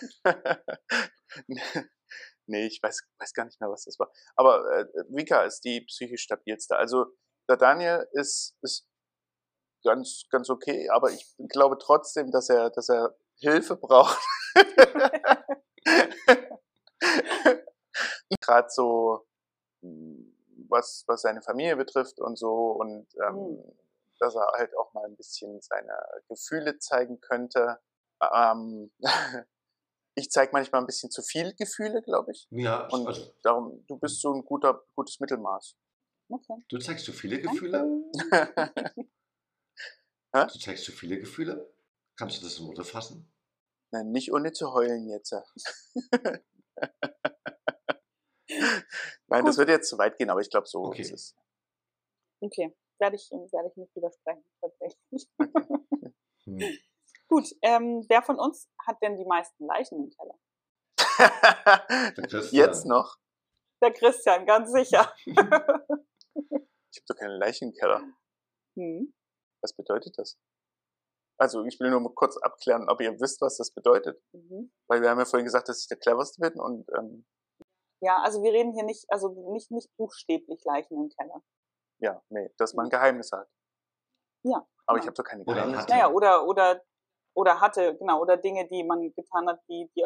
nee, ich weiß, weiß gar nicht mehr, was das war. Aber äh, Vika ist die psychisch stabilste. Also der Daniel ist, ist ganz, ganz okay, aber ich glaube trotzdem, dass er, dass er Hilfe braucht. Gerade so, mh, was, was seine Familie betrifft und so und ähm, Mhm. dass er halt auch mal ein bisschen seine Gefühle zeigen könnte. Ähm, ich zeige manchmal ein bisschen zu viel Gefühle, glaube ich. Ja, Und also, darum, du bist so ein guter, gutes Mittelmaß. Okay. du zeigst so viele Gefühle? Du zeigst so viele Gefühle? Kannst du das in Worte fassen? Nein, nicht ohne zu heulen jetzt. Nein, das Gut. wird jetzt zu weit gehen, aber ich glaube, so Okay. ist es. Okay, werde ich, werde ich nicht widersprechen, tatsächlich. Hm. Gut, ähm, wer von uns hat denn die meisten Leichen im Keller? Jetzt noch? Der Christian, ganz sicher. Ich habe doch keine Leichen im Keller. hm. Was bedeutet das? Also ich will nur mal kurz abklären, ob ihr wisst, was das bedeutet. mhm. Weil wir haben ja vorhin gesagt, dass ich der cleverste bin und ähm, Ja, also wir reden hier nicht, also nicht, nicht buchstäblich Leichen im Keller. ja, nee, dass man Geheimnisse hat. Ja, Aber ich genau. habe doch keine Geheimnisse. Naja, oder, oder, oder hatte, genau, oder Dinge, die man getan hat, die, die,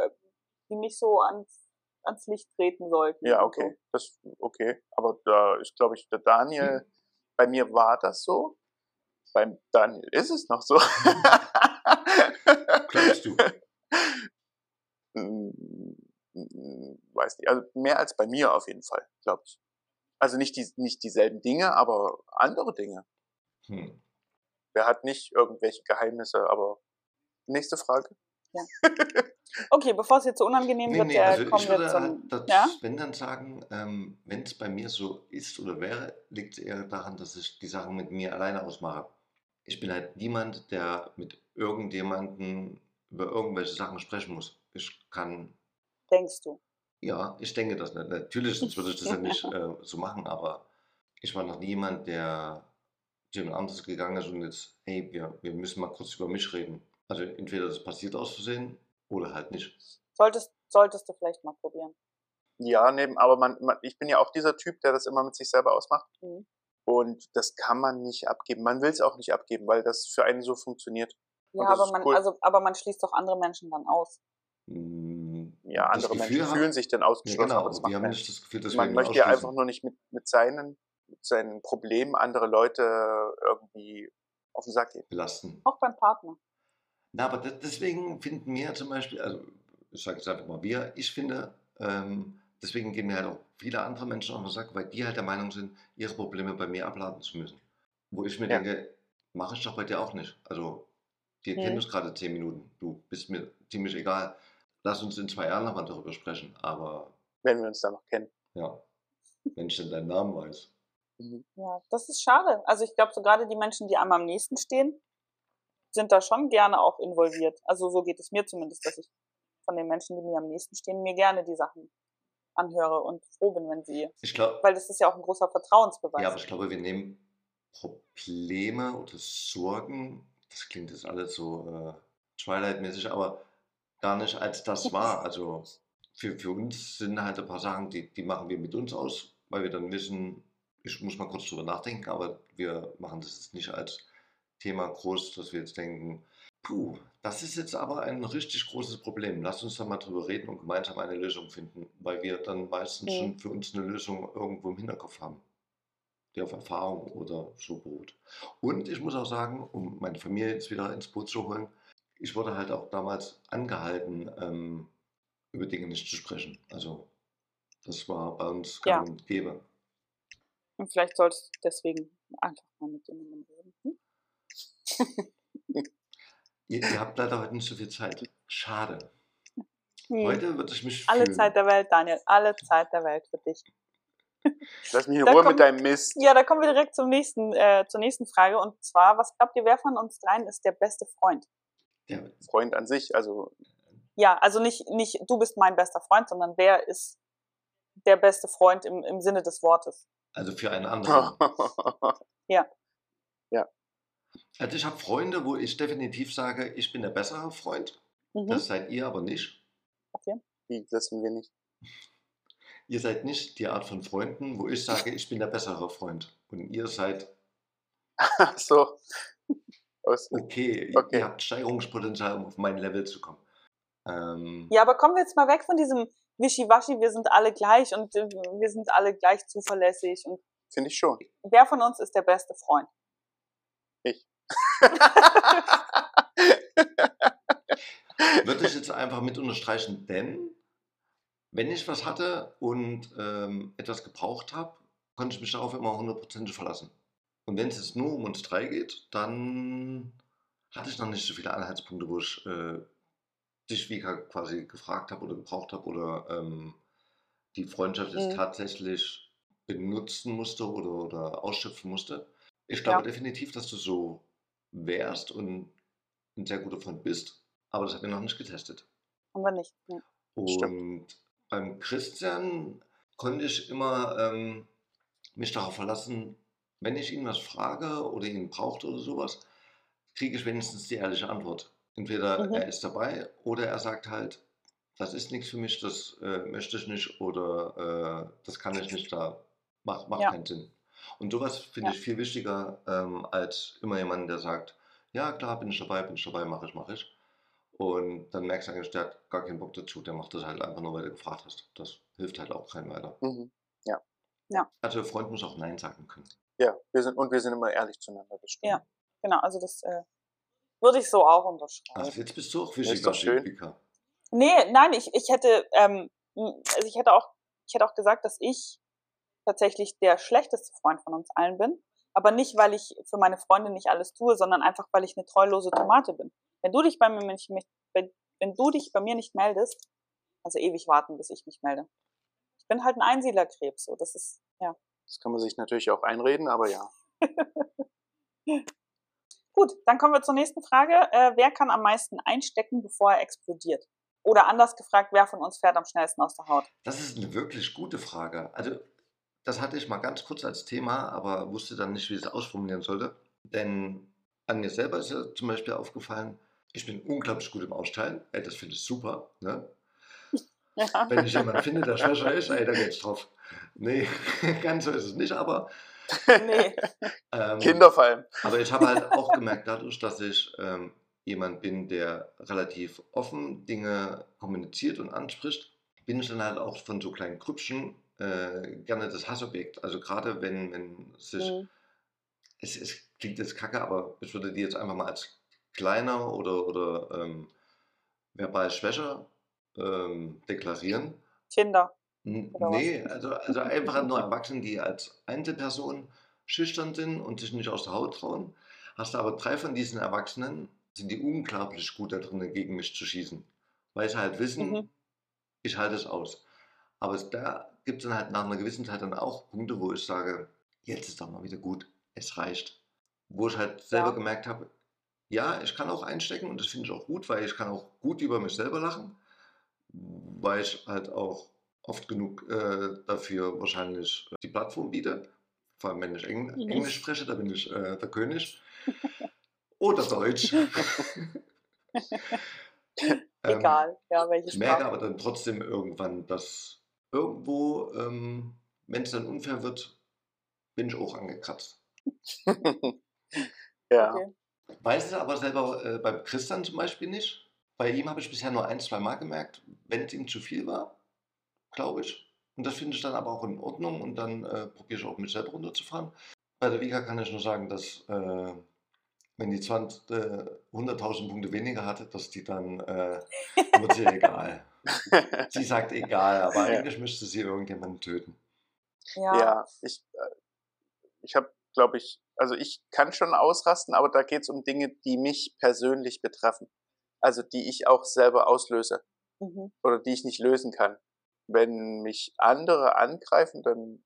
die nicht so ans, ans Licht treten sollten. Ja, okay. Das okay. Aber da ist, glaube ich, der Daniel, Hm. bei mir war das so. Beim Daniel ist es noch so. Glaubst du? Mm, Weiß nicht. Also mehr als bei mir auf jeden Fall, glaube ich. Also nicht, die, nicht dieselben Dinge, aber andere Dinge. Hm. Wer hat nicht irgendwelche Geheimnisse, aber nächste Frage. So. Okay, bevor es jetzt so unangenehm Nee, wird, nee, äh, also kommen ich wir würde zum. das, Ja? wenn dann sagen, ähm, wenn es bei mir so ist oder wäre, liegt es eher daran, dass ich die Sachen mit mir alleine ausmache. Ich bin halt niemand, der mit irgendjemandem über irgendwelche Sachen sprechen muss. Ich kann, Denkst du? ja, ich denke das nicht. Natürlich, sonst würde ich das ja nicht äh, so machen, aber ich war noch nie jemand, der zu jemand anderes gegangen ist und jetzt, hey, wir, wir müssen mal kurz über mich reden. Also entweder das passiert aus Versehen oder halt nicht. Solltest, solltest du vielleicht mal probieren. Ja, neben, aber man, man, ich bin ja auch dieser Typ, der das immer mit sich selber ausmacht. Mhm. Und das kann man nicht abgeben. Man will es auch nicht abgeben, weil das für einen so funktioniert. Ja, aber man, cool. also, aber man schließt doch andere Menschen dann aus. Mm, Ja, andere Gefühl Menschen haben- fühlen sich dann Ja, ausgeschlossen, genau, aber das aber macht wir haben nicht das Gefühl, dass Man möchte ja einfach nur nicht mit, mit, seinen, mit seinen Problemen andere Leute irgendwie auf den Sack gehen. belasten. Auch beim Partner. Na, aber de- deswegen finden wir zum Beispiel, also ich sage jetzt einfach mal wir, ich finde, ähm, deswegen gehen mir halt auch viele andere Menschen auf den Sack, weil die halt der Meinung sind, ihre Probleme bei mir abladen zu müssen. Wo ich mir Ja. denke, mache ich doch bei dir auch nicht. Also, wir Hm. kennen uns gerade zehn Minuten. Du bist mir ziemlich egal. Lass uns in zwei Jahren nochmal darüber sprechen. Aber Wenn wir uns da noch kennen. ja, wenn ich denn deinen Namen weiß. Mhm. Ja, das ist schade. Also ich glaube, so gerade die Menschen, die einem am nächsten stehen, sind da schon gerne auch involviert. Also so geht es mir zumindest, dass ich von den Menschen, die mir am nächsten stehen, mir gerne die Sachen anhöre und froh bin, wenn sie, Ich glaube, weil das ist ja auch ein großer Vertrauensbeweis. Ja, aber ich glaube, wir nehmen Probleme oder Sorgen, das klingt jetzt alles so äh, Twilight-mäßig, aber gar nicht als das war. Also für, für uns sind halt ein paar Sachen, die, die machen wir mit uns aus, weil wir dann wissen, ich muss mal kurz drüber nachdenken, aber wir machen das jetzt nicht als Thema groß, dass wir jetzt denken, puh, das ist jetzt aber ein richtig großes Problem. Lass uns da mal drüber reden und gemeinsam eine Lösung finden, weil wir dann meistens Mhm. schon für uns eine Lösung irgendwo im Hinterkopf haben die auf Erfahrung oder so beruht. Und ich muss auch sagen, um meine Familie jetzt wieder ins Boot zu holen, ich wurde halt auch damals angehalten, ähm, über Dinge nicht zu sprechen. Also das war bei uns gang Ja. und gäbe. Und vielleicht solltest du deswegen einfach mal mit jemandem reden. Hm? Ihr, ihr habt leider heute nicht so viel Zeit. Schade. Hm. Heute würde ich mich Alle fühlen. Zeit der Welt, Daniel. Alle Zeit der Welt für dich. Lass mich in Da Ruhe kommt- mit deinem Mist. Ja, da kommen wir direkt zum nächsten, äh, zur nächsten Frage. Und zwar, was glaubt ihr, wer von uns dreien ist der beste Freund? Ja, Freund an sich, also Ja, also nicht, nicht du bist mein bester Freund, sondern wer ist der beste Freund im, im Sinne des Wortes? also für einen anderen. ja, Also ich habe Freunde, wo ich definitiv sage, ich bin der bessere Freund. Mhm. Das seid ihr aber nicht. Wie, das sind wir nicht. Ihr seid nicht die Art von Freunden, wo ich sage, ich bin der bessere Freund. Und ihr seid, Ach so. Okay, Okay. ihr habt Steigerungspotenzial, um auf mein Level zu kommen. Ähm, Ja, aber kommen wir jetzt mal weg von diesem Wischiwaschi, wir sind alle gleich und äh, wir sind alle gleich zuverlässig. Und Finde ich schon. wer von uns ist der beste Freund? Würde ich jetzt einfach mit unterstreichen, denn wenn ich was hatte und ähm, etwas gebraucht habe, konnte ich mich darauf immer hundertprozentig verlassen. Und wenn es jetzt nur um uns drei geht, dann hatte ich noch nicht so viele Anhaltspunkte, wo ich äh, dich, Vika, quasi gefragt habe oder gebraucht habe oder ähm, die Freundschaft jetzt Mhm. tatsächlich benutzen musste oder, oder ausschöpfen musste. Ich glaube Ja. definitiv, dass du so wärst und ein sehr guter Freund bist, aber das haben wir noch nicht getestet. Haben wir nicht. Nee. Und beim Christian konnte ich immer ähm, mich darauf verlassen, wenn ich ihn was frage oder ihn braucht oder sowas, kriege ich wenigstens die ehrliche Antwort. Entweder Mhm. er ist dabei oder er sagt halt, das ist nichts für mich, das äh, möchte ich nicht oder äh, das kann ich nicht, da macht, macht Ja. keinen Sinn. Und sowas finde Ja. ich viel wichtiger ähm, als immer jemand, der sagt, ja klar, bin ich dabei, bin ich dabei, mache ich, mache ich. Und dann merkst du eigentlich, der hat gar keinen Bock dazu, der macht das halt einfach nur, weil du gefragt hast. Das hilft halt auch keinem weiter. Mhm. Also der Freund muss auch Nein sagen können. Ja, wir sind, und wir sind immer ehrlich zueinander, das stimmt. Ja. Genau, also das äh, würde ich so auch unterschreiben. Also jetzt bist du auch wichtiger. Vika. Nee, nein, ich, ich hätte, ähm, also ich hätte auch, ich hätte auch gesagt, dass ich tatsächlich der schlechteste Freund von uns allen bin. Aber nicht, weil ich für meine Freunde nicht alles tue, sondern einfach, weil ich eine treulose Tomate bin. Wenn du dich bei mir nicht, wenn, wenn du dich bei mir nicht meldest, also ewig warten, bis ich mich melde. Ich bin halt ein Einsiedlerkrebs, so, das ist, ja. Das kann man sich natürlich auch einreden, aber ja. Gut, dann kommen wir zur nächsten Frage. Äh, wer kann am meisten einstecken, bevor er explodiert? Oder anders gefragt, wer von uns fährt am schnellsten aus der Haut? Das ist eine wirklich gute Frage. Also das hatte ich mal ganz kurz als Thema, aber wusste dann nicht, wie ich es ausformulieren sollte. Denn an mir selber ist ja zum Beispiel aufgefallen, ich bin unglaublich gut im Austeilen. Ey, das finde ich super. Ne? Ja. Wenn ich jemanden finde, der schwächer ist, ey, da geht's drauf. Nee, ganz so ist es nicht, aber Nee. ähm, Kinder fallen. Aber ich habe halt auch gemerkt, dadurch, dass ich ähm, jemand bin, der relativ offen Dinge kommuniziert und anspricht, bin ich dann halt auch von so kleinen Grüppchen äh, gerne das Hassobjekt. Also gerade wenn, wenn sich, Mhm. es, es klingt jetzt kacke, aber ich würde die jetzt einfach mal als kleiner oder, oder ähm, verbal schwächer ähm, deklarieren. Kinder. N-? Nee, also, also einfach nur Erwachsene, die als Einzelperson schüchtern sind und sich nicht aus der Haut trauen. Hast du aber drei von diesen Erwachsenen, sind die unglaublich gut da drin, gegen mich zu schießen. Weil sie halt wissen, Mhm. ich halte es aus. Aber da gibt es dann halt nach einer gewissen Zeit dann auch Punkte, wo ich sage, jetzt ist doch mal wieder gut, es reicht. Wo ich halt selber Ja. gemerkt habe, ja, ich kann auch einstecken und das finde ich auch gut, weil ich kann auch gut über mich selber lachen, weil ich halt auch oft genug äh, dafür wahrscheinlich die Plattform biete. Vor allem, wenn ich Eng Mhm. Englisch spreche, da bin ich äh, der König. Oder Deutsch. Ähm, Egal, ja, welche ich merke Sprache. aber dann trotzdem irgendwann, dass irgendwo, ähm, wenn es dann unfair wird, bin ich auch angekratzt. ja. Okay. Weiß es aber selber äh, beim Christian zum Beispiel nicht. Bei ihm habe ich bisher nur ein, zwei Mal gemerkt, wenn es ihm zu viel war, glaube ich. Und das finde ich dann aber auch in Ordnung und dann äh, probiere ich auch mich selber runterzufahren. Bei der Vika kann ich nur sagen, dass äh, wenn die 20, äh, 100.000 Punkte weniger hatte, dass die dann, äh, wird sie egal. Sie sagt egal, aber eigentlich müsste sie irgendjemanden töten. Ja, Ja, ich, äh, Ich habe, glaube ich, also ich kann schon ausrasten, aber da geht es um Dinge, die mich persönlich betreffen. Also die ich auch selber auslöse mhm. oder die ich nicht lösen kann. Wenn mich andere angreifen, dann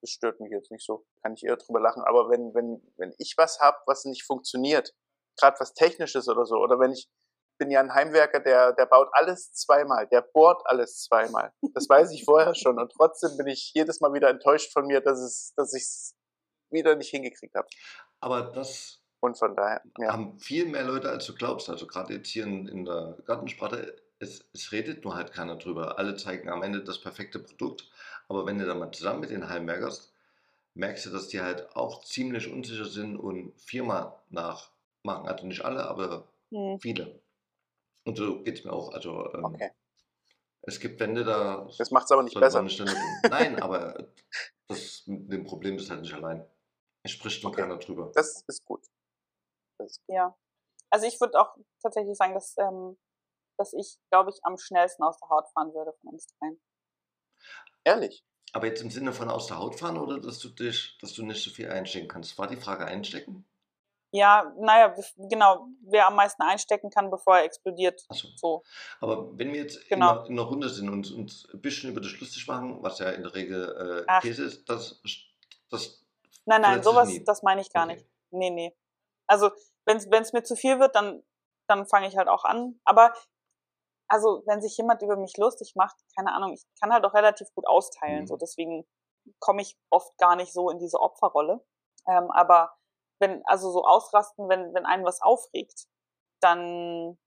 das stört mich jetzt nicht so, kann ich eher drüber lachen. Aber wenn, wenn, wenn ich was habe, was nicht funktioniert, gerade was Technisches oder so, oder wenn ich bin ja ein Heimwerker, der, der baut alles zweimal, der bohrt alles zweimal. Das weiß ich vorher schon. Und trotzdem bin ich jedes Mal wieder enttäuscht von mir, dass, es, dass ich es wieder nicht hingekriegt habe. Aber das und von daher ja. haben viel mehr Leute, als du glaubst. Also gerade jetzt hier in, in der Gartensprache, es, es redet nur halt keiner drüber. Alle zeigen am Ende das perfekte Produkt. Aber wenn du dann mal zusammen mit den Heimwerkers, merkst du, dass die halt auch ziemlich unsicher sind und viermal nachmachen. Also nicht alle, aber hm. viele. Und so geht es mir auch. Also, ähm, okay. Es gibt Wände da. Das macht es aber nicht besser. Nein, aber das mit dem Problem ist halt nicht allein. Es spricht noch okay. keiner drüber. Das ist gut. Das ist gut. Ja. Also ich würde auch tatsächlich sagen, dass, ähm, dass ich, glaube ich, am schnellsten aus der Haut fahren würde von uns dreien. Ehrlich? Aber jetzt im Sinne von aus der Haut fahren oder dass du dich, dass du nicht so viel einstecken kannst? War die Frage einstecken? Ja, naja, genau, wer am meisten einstecken kann, bevor er explodiert. So. so. Aber wenn wir jetzt genau. in, einer, in, einer, Runde sind und uns ein bisschen über das lustig machen, was ja in der Regel äh, Käse ist, das, das. Nein, nein, sowas, das meine ich gar okay. nicht. Nee, nee. Also, wenn es mir zu viel wird, dann, dann fange ich halt auch an. Aber, also, wenn sich jemand über mich lustig macht, keine Ahnung, ich kann halt auch relativ gut austeilen. Mhm. So, deswegen komme ich oft gar nicht so in diese Opferrolle. Ähm, aber wenn, also so ausrasten, wenn, wenn einen was aufregt, dann,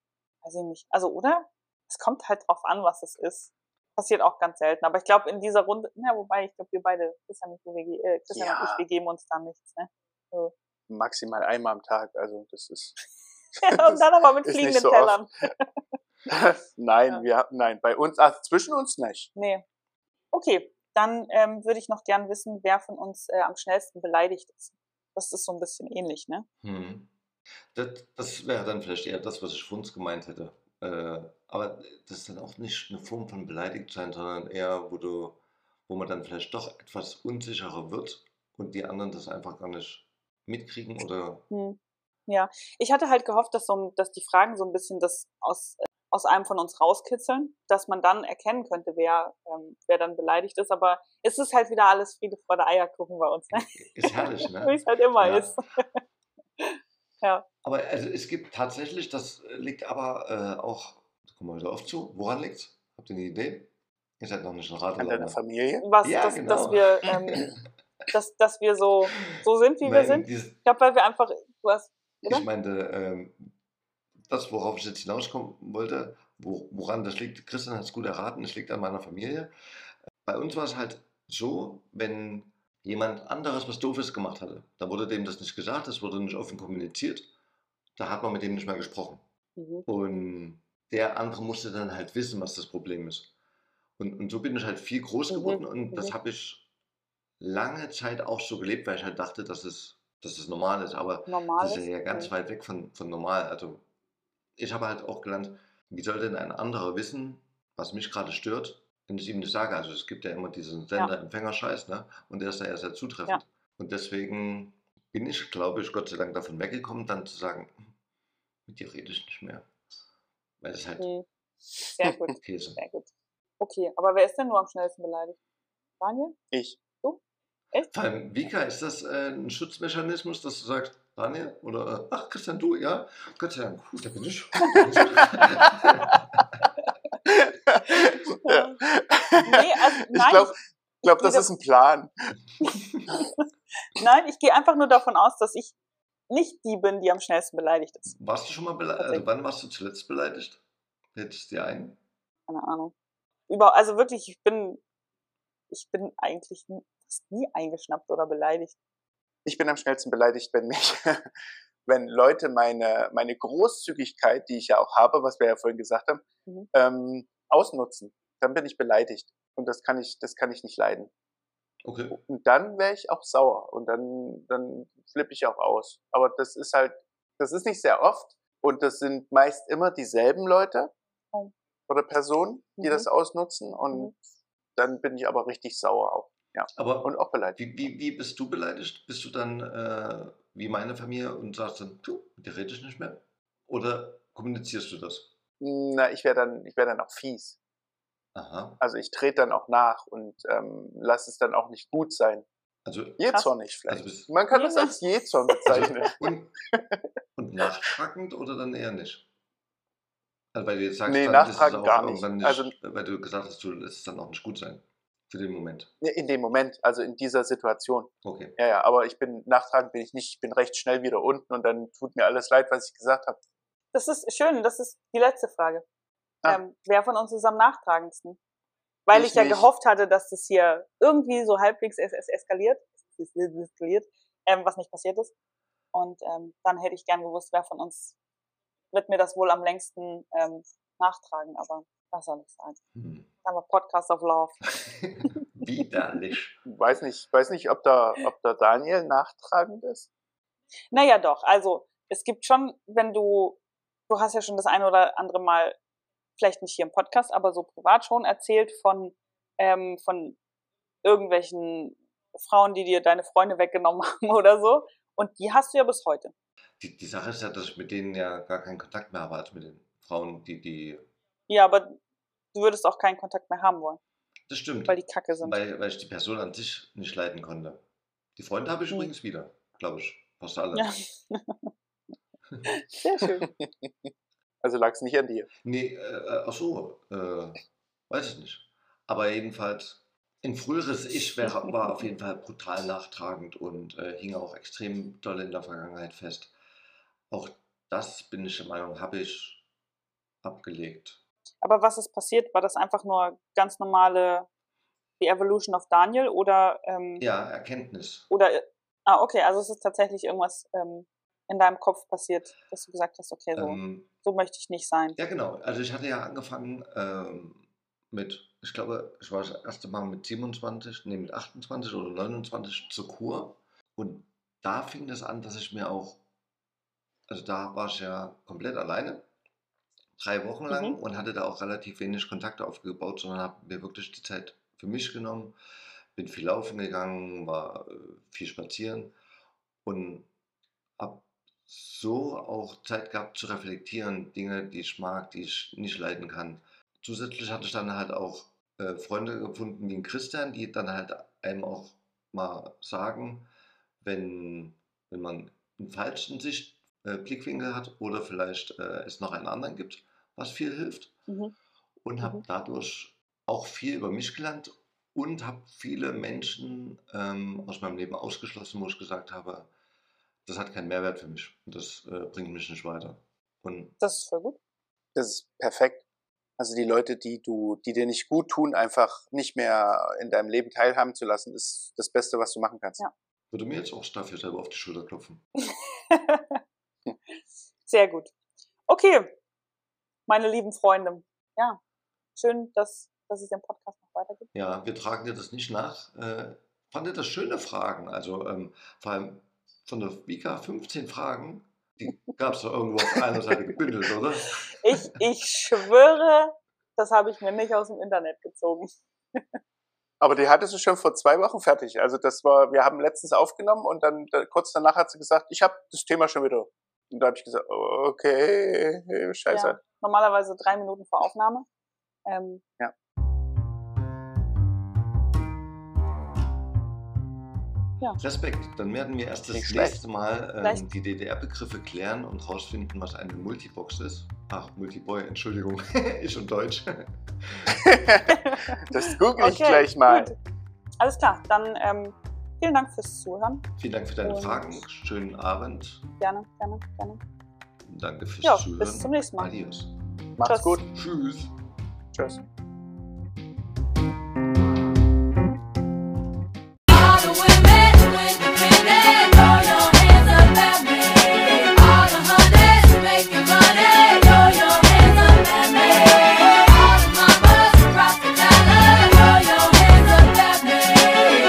weiß ich nicht, also, oder? Es kommt halt drauf an, was es ist. Passiert auch ganz selten. Aber ich glaube, in dieser Runde, na, wobei, ich glaube, wir beide, Christian, und, ich, äh, Christian ja. und ich, wir geben uns da nichts, ne? So. Maximal einmal am Tag, also, das ist. ja, und dann aber mit fliegenden so Tellern. nein, ja. wir nein, bei uns, also zwischen uns nicht. Nee. Okay, dann ähm, würde ich noch gern wissen, wer von uns äh, am schnellsten beleidigt ist. Das ist so ein bisschen ähnlich, ne? Hm. Das, das wäre dann vielleicht eher das, was ich für uns gemeint hätte. Äh, aber das ist dann auch nicht eine Form von beleidigt sein, sondern eher, wo du, wo man dann vielleicht doch etwas unsicherer wird und die anderen das einfach gar nicht mitkriegen oder. Hm. Ja, ich hatte halt gehofft, dass, so, dass die Fragen so ein bisschen das aus aus einem von uns rauskitzeln, dass man dann erkennen könnte, wer, ähm, wer dann beleidigt ist. Aber es ist halt wieder alles Friede, Freude, Eierkuchen bei uns. Ne? Ist herrlich, ne? Wie es halt immer ja. ist. ja. Aber also es gibt tatsächlich, das liegt aber äh, auch, da kommen wir wieder oft zu, woran liegt es? Habt ihr eine Idee? Ihr seid noch nicht ein Rat. An deiner Familie? Was, ja, dass, genau. dass wir, ähm, dass, dass wir so, so sind, wie Nein, wir sind. Ich glaube, weil wir einfach, du hast, oder? Ich meinte, ähm, das, worauf ich jetzt hinauskommen wollte, wo, woran das liegt, Christian hat es gut erraten, es liegt an meiner Familie. Bei uns war es halt so, wenn jemand anderes was Doofes gemacht hatte, da wurde dem das nicht gesagt, das wurde nicht offen kommuniziert, da hat man mit dem nicht mehr gesprochen. Mhm. Und der andere musste dann halt wissen, was das Problem ist. Und, und so bin ich halt viel groß mhm. geworden mhm. und das habe ich lange Zeit auch so gelebt, weil ich halt dachte, dass es, dass es normal ist. Aber normal das ist ja ganz okay. weit weg von, von normal. Also ich habe halt auch gelernt, wie soll denn ein anderer wissen, was mich gerade stört, wenn ich ihm nicht sage. Also es gibt ja immer diesen Sender-Empfänger-Scheiß, ne? Und der ist da ja sehr zutreffend. Ja. Und deswegen bin ich, glaube ich, Gott sei Dank davon weggekommen, dann zu sagen, mit dir rede ich nicht mehr. Weil das halt. Okay. Sehr gut. Käse. Sehr gut. Okay, aber wer ist denn nur am schnellsten beleidigt? Daniel? Ich. Du? Echt? Vor allem, Vika, ist das äh, ein Schutzmechanismus, dass du sagst, Daniel? Oder, ach, Christian, du, ja? Gott sei Dank, da bin ich. ja. nee, also, ich glaube, glaub, das ist ein Plan. nein, ich gehe einfach nur davon aus, dass ich nicht die bin, die am schnellsten beleidigt ist. Warst du schon mal beleidigt? Also wann warst du zuletzt beleidigt? Hättest du dir ein? Keine Ahnung. Über, also wirklich, ich bin, ich bin eigentlich fast nie eingeschnappt oder beleidigt ich bin am schnellsten beleidigt, wenn mich, wenn Leute meine, meine Großzügigkeit, die ich ja auch habe, was wir ja vorhin gesagt haben, mhm. ähm, ausnutzen. Dann bin ich beleidigt. Und das kann ich, das kann ich nicht leiden. Okay. Und dann wäre ich auch sauer und dann, dann flippe ich auch aus. Aber das ist halt, das ist nicht sehr oft und das sind meist immer dieselben Leute oh. oder Personen, die mhm. das ausnutzen und mhm. dann bin ich aber richtig sauer auch. Ja. Aber Und auch beleidigt. wie, wie, wie bist du beleidigt? Bist du dann äh, wie meine Familie und sagst dann, du, mit dir rede ich nicht mehr? Oder kommunizierst du das? Na, ich wäre dann, ich wäre dann auch fies. Aha. Also ich trete dann auch nach und ähm, lasse es dann auch nicht gut sein. Also, Jähzornig vielleicht. Also Man kann Ja. als Jähzorn bezeichnen. und, und nachtragend oder dann eher nicht? Also weil du jetzt sagst, Nee, dann ist es auch gar irgendwann nicht. Also- weil du gesagt hast, du lässt es dann auch nicht gut sein. Für den Moment. in dem Moment, also in dieser Situation. Okay. Ja, ja, aber ich bin nachtragend bin ich nicht, ich bin recht schnell wieder unten und dann tut mir alles leid, was ich gesagt habe. Das ist schön, das ist die letzte Frage. Ah. Ähm, wer von uns ist am nachtragendsten? Weil ich, Ich ja nicht. gehofft hatte, dass das hier irgendwie so halbwegs es, es eskaliert, es eskaliert ähm, was nicht passiert ist. Und ähm, dann hätte ich gern gewusst, wer von uns wird mir das wohl am längsten ähm, nachtragen. Aber was soll ich sagen? Hm. Aber Podcast of Love. Widerlich. Weiß nicht, weiß nicht, ob da, ob da Daniel nachtragend ist. Naja, doch. Also es gibt schon, wenn du, du hast ja schon das eine oder andere Mal, vielleicht nicht hier im Podcast, aber so privat schon erzählt von, ähm, von irgendwelchen Frauen, die dir deine Freunde weggenommen haben oder so. Und die hast du ja bis heute. Die, die Sache ist ja, dass ich mit denen ja gar keinen Kontakt mehr habe, also mit den Frauen, die, die. Ja, aber du würdest auch keinen Kontakt mehr haben wollen, Das stimmt. weil die Kacke sind. Weil, weil ich die Person an sich nicht leiden konnte. Die Freunde habe ich Hm. übrigens wieder, glaube ich. Fast alle. Ja. Sehr schön. Also lag es nicht an dir. Nee, äh, ach so, äh, weiß ich nicht. Aber jedenfalls, ein früheres Ich wär, war auf jeden Fall brutal nachtragend und äh, hing auch extrem doll in der Vergangenheit fest. Auch das, bin ich der Meinung, habe ich abgelegt. Aber was ist passiert? War das einfach nur ganz normale die Evolution of Daniel oder ähm, Ja, Erkenntnis. Oder, ah, okay, also es ist tatsächlich irgendwas ähm, in deinem Kopf passiert, dass du gesagt hast, okay, so, Ähm, so möchte ich nicht sein. Ja, genau. Also ich hatte ja angefangen ähm, mit, ich glaube, ich war das erste Mal mit 27, nee, mit 28 oder 29 zur Kur. Und da fing das an, dass ich mir auch, also da war ich ja komplett alleine, drei Wochen lang Mhm. und hatte da auch relativ wenig Kontakte aufgebaut, sondern habe mir wirklich die Zeit für mich genommen, bin viel laufen gegangen, war äh, viel spazieren und habe so auch Zeit gehabt zu reflektieren, Dinge, die ich mag, die ich nicht leiden kann. Zusätzlich hatte ich dann halt auch äh, Freunde gefunden wie ein Christian, die dann halt einem auch mal sagen, wenn, wenn man einen falschen Sicht, äh, Blickwinkel hat oder vielleicht äh, es noch einen anderen gibt, was viel hilft. Mhm. Und habe Mhm. dadurch auch viel über mich gelernt und habe viele Menschen ähm, aus meinem Leben ausgeschlossen, wo ich gesagt habe, das hat keinen Mehrwert für mich und das äh, bringt mich nicht weiter. Und Das ist voll gut. Das ist perfekt. Also die Leute, die du, die dir nicht gut tun, einfach nicht mehr in deinem Leben teilhaben zu lassen, ist das Beste, was du machen kannst. Ja. würde mir jetzt auch dafür selber auf die Schulter klopfen. Sehr gut. Okay, meine lieben Freunde. Ja, schön, dass, dass es den Podcast noch weitergibt. Ja, wir tragen dir das nicht nach. Äh, fand ihr das schöne Fragen? Also ähm, vor allem von der Vika 15 Fragen, die gab es doch irgendwo auf einer Seite gebündelt, oder? Ich, ich schwöre, das habe ich mir nicht aus dem Internet gezogen. Aber die hattest du schon vor zwei Wochen fertig. Also das war, wir haben letztens aufgenommen und dann da, kurz danach hat sie gesagt, ich habe das Thema schon wieder. Und da habe ich gesagt, okay, scheiße. Ja, normalerweise drei Minuten vor Aufnahme. Ähm, Respekt, dann werden wir erst das Nicht nächste Mal Vielleicht- ähm, die DDR-Begriffe klären und rausfinden, was eine Multibox ist. Ach, Multiboy, Entschuldigung, ich und Deutsch. Das google ich okay, gleich mal. Gut. Alles klar, dann ähm, vielen Dank fürs Zuhören. Vielen Dank für deine Und- Fragen, schönen Abend. Gerne, gerne, gerne. Danke fürs Ja, Zuhören. bis zum nächsten Mal. Adios. Macht's Tschüss. gut. Tschüss. Tschüss.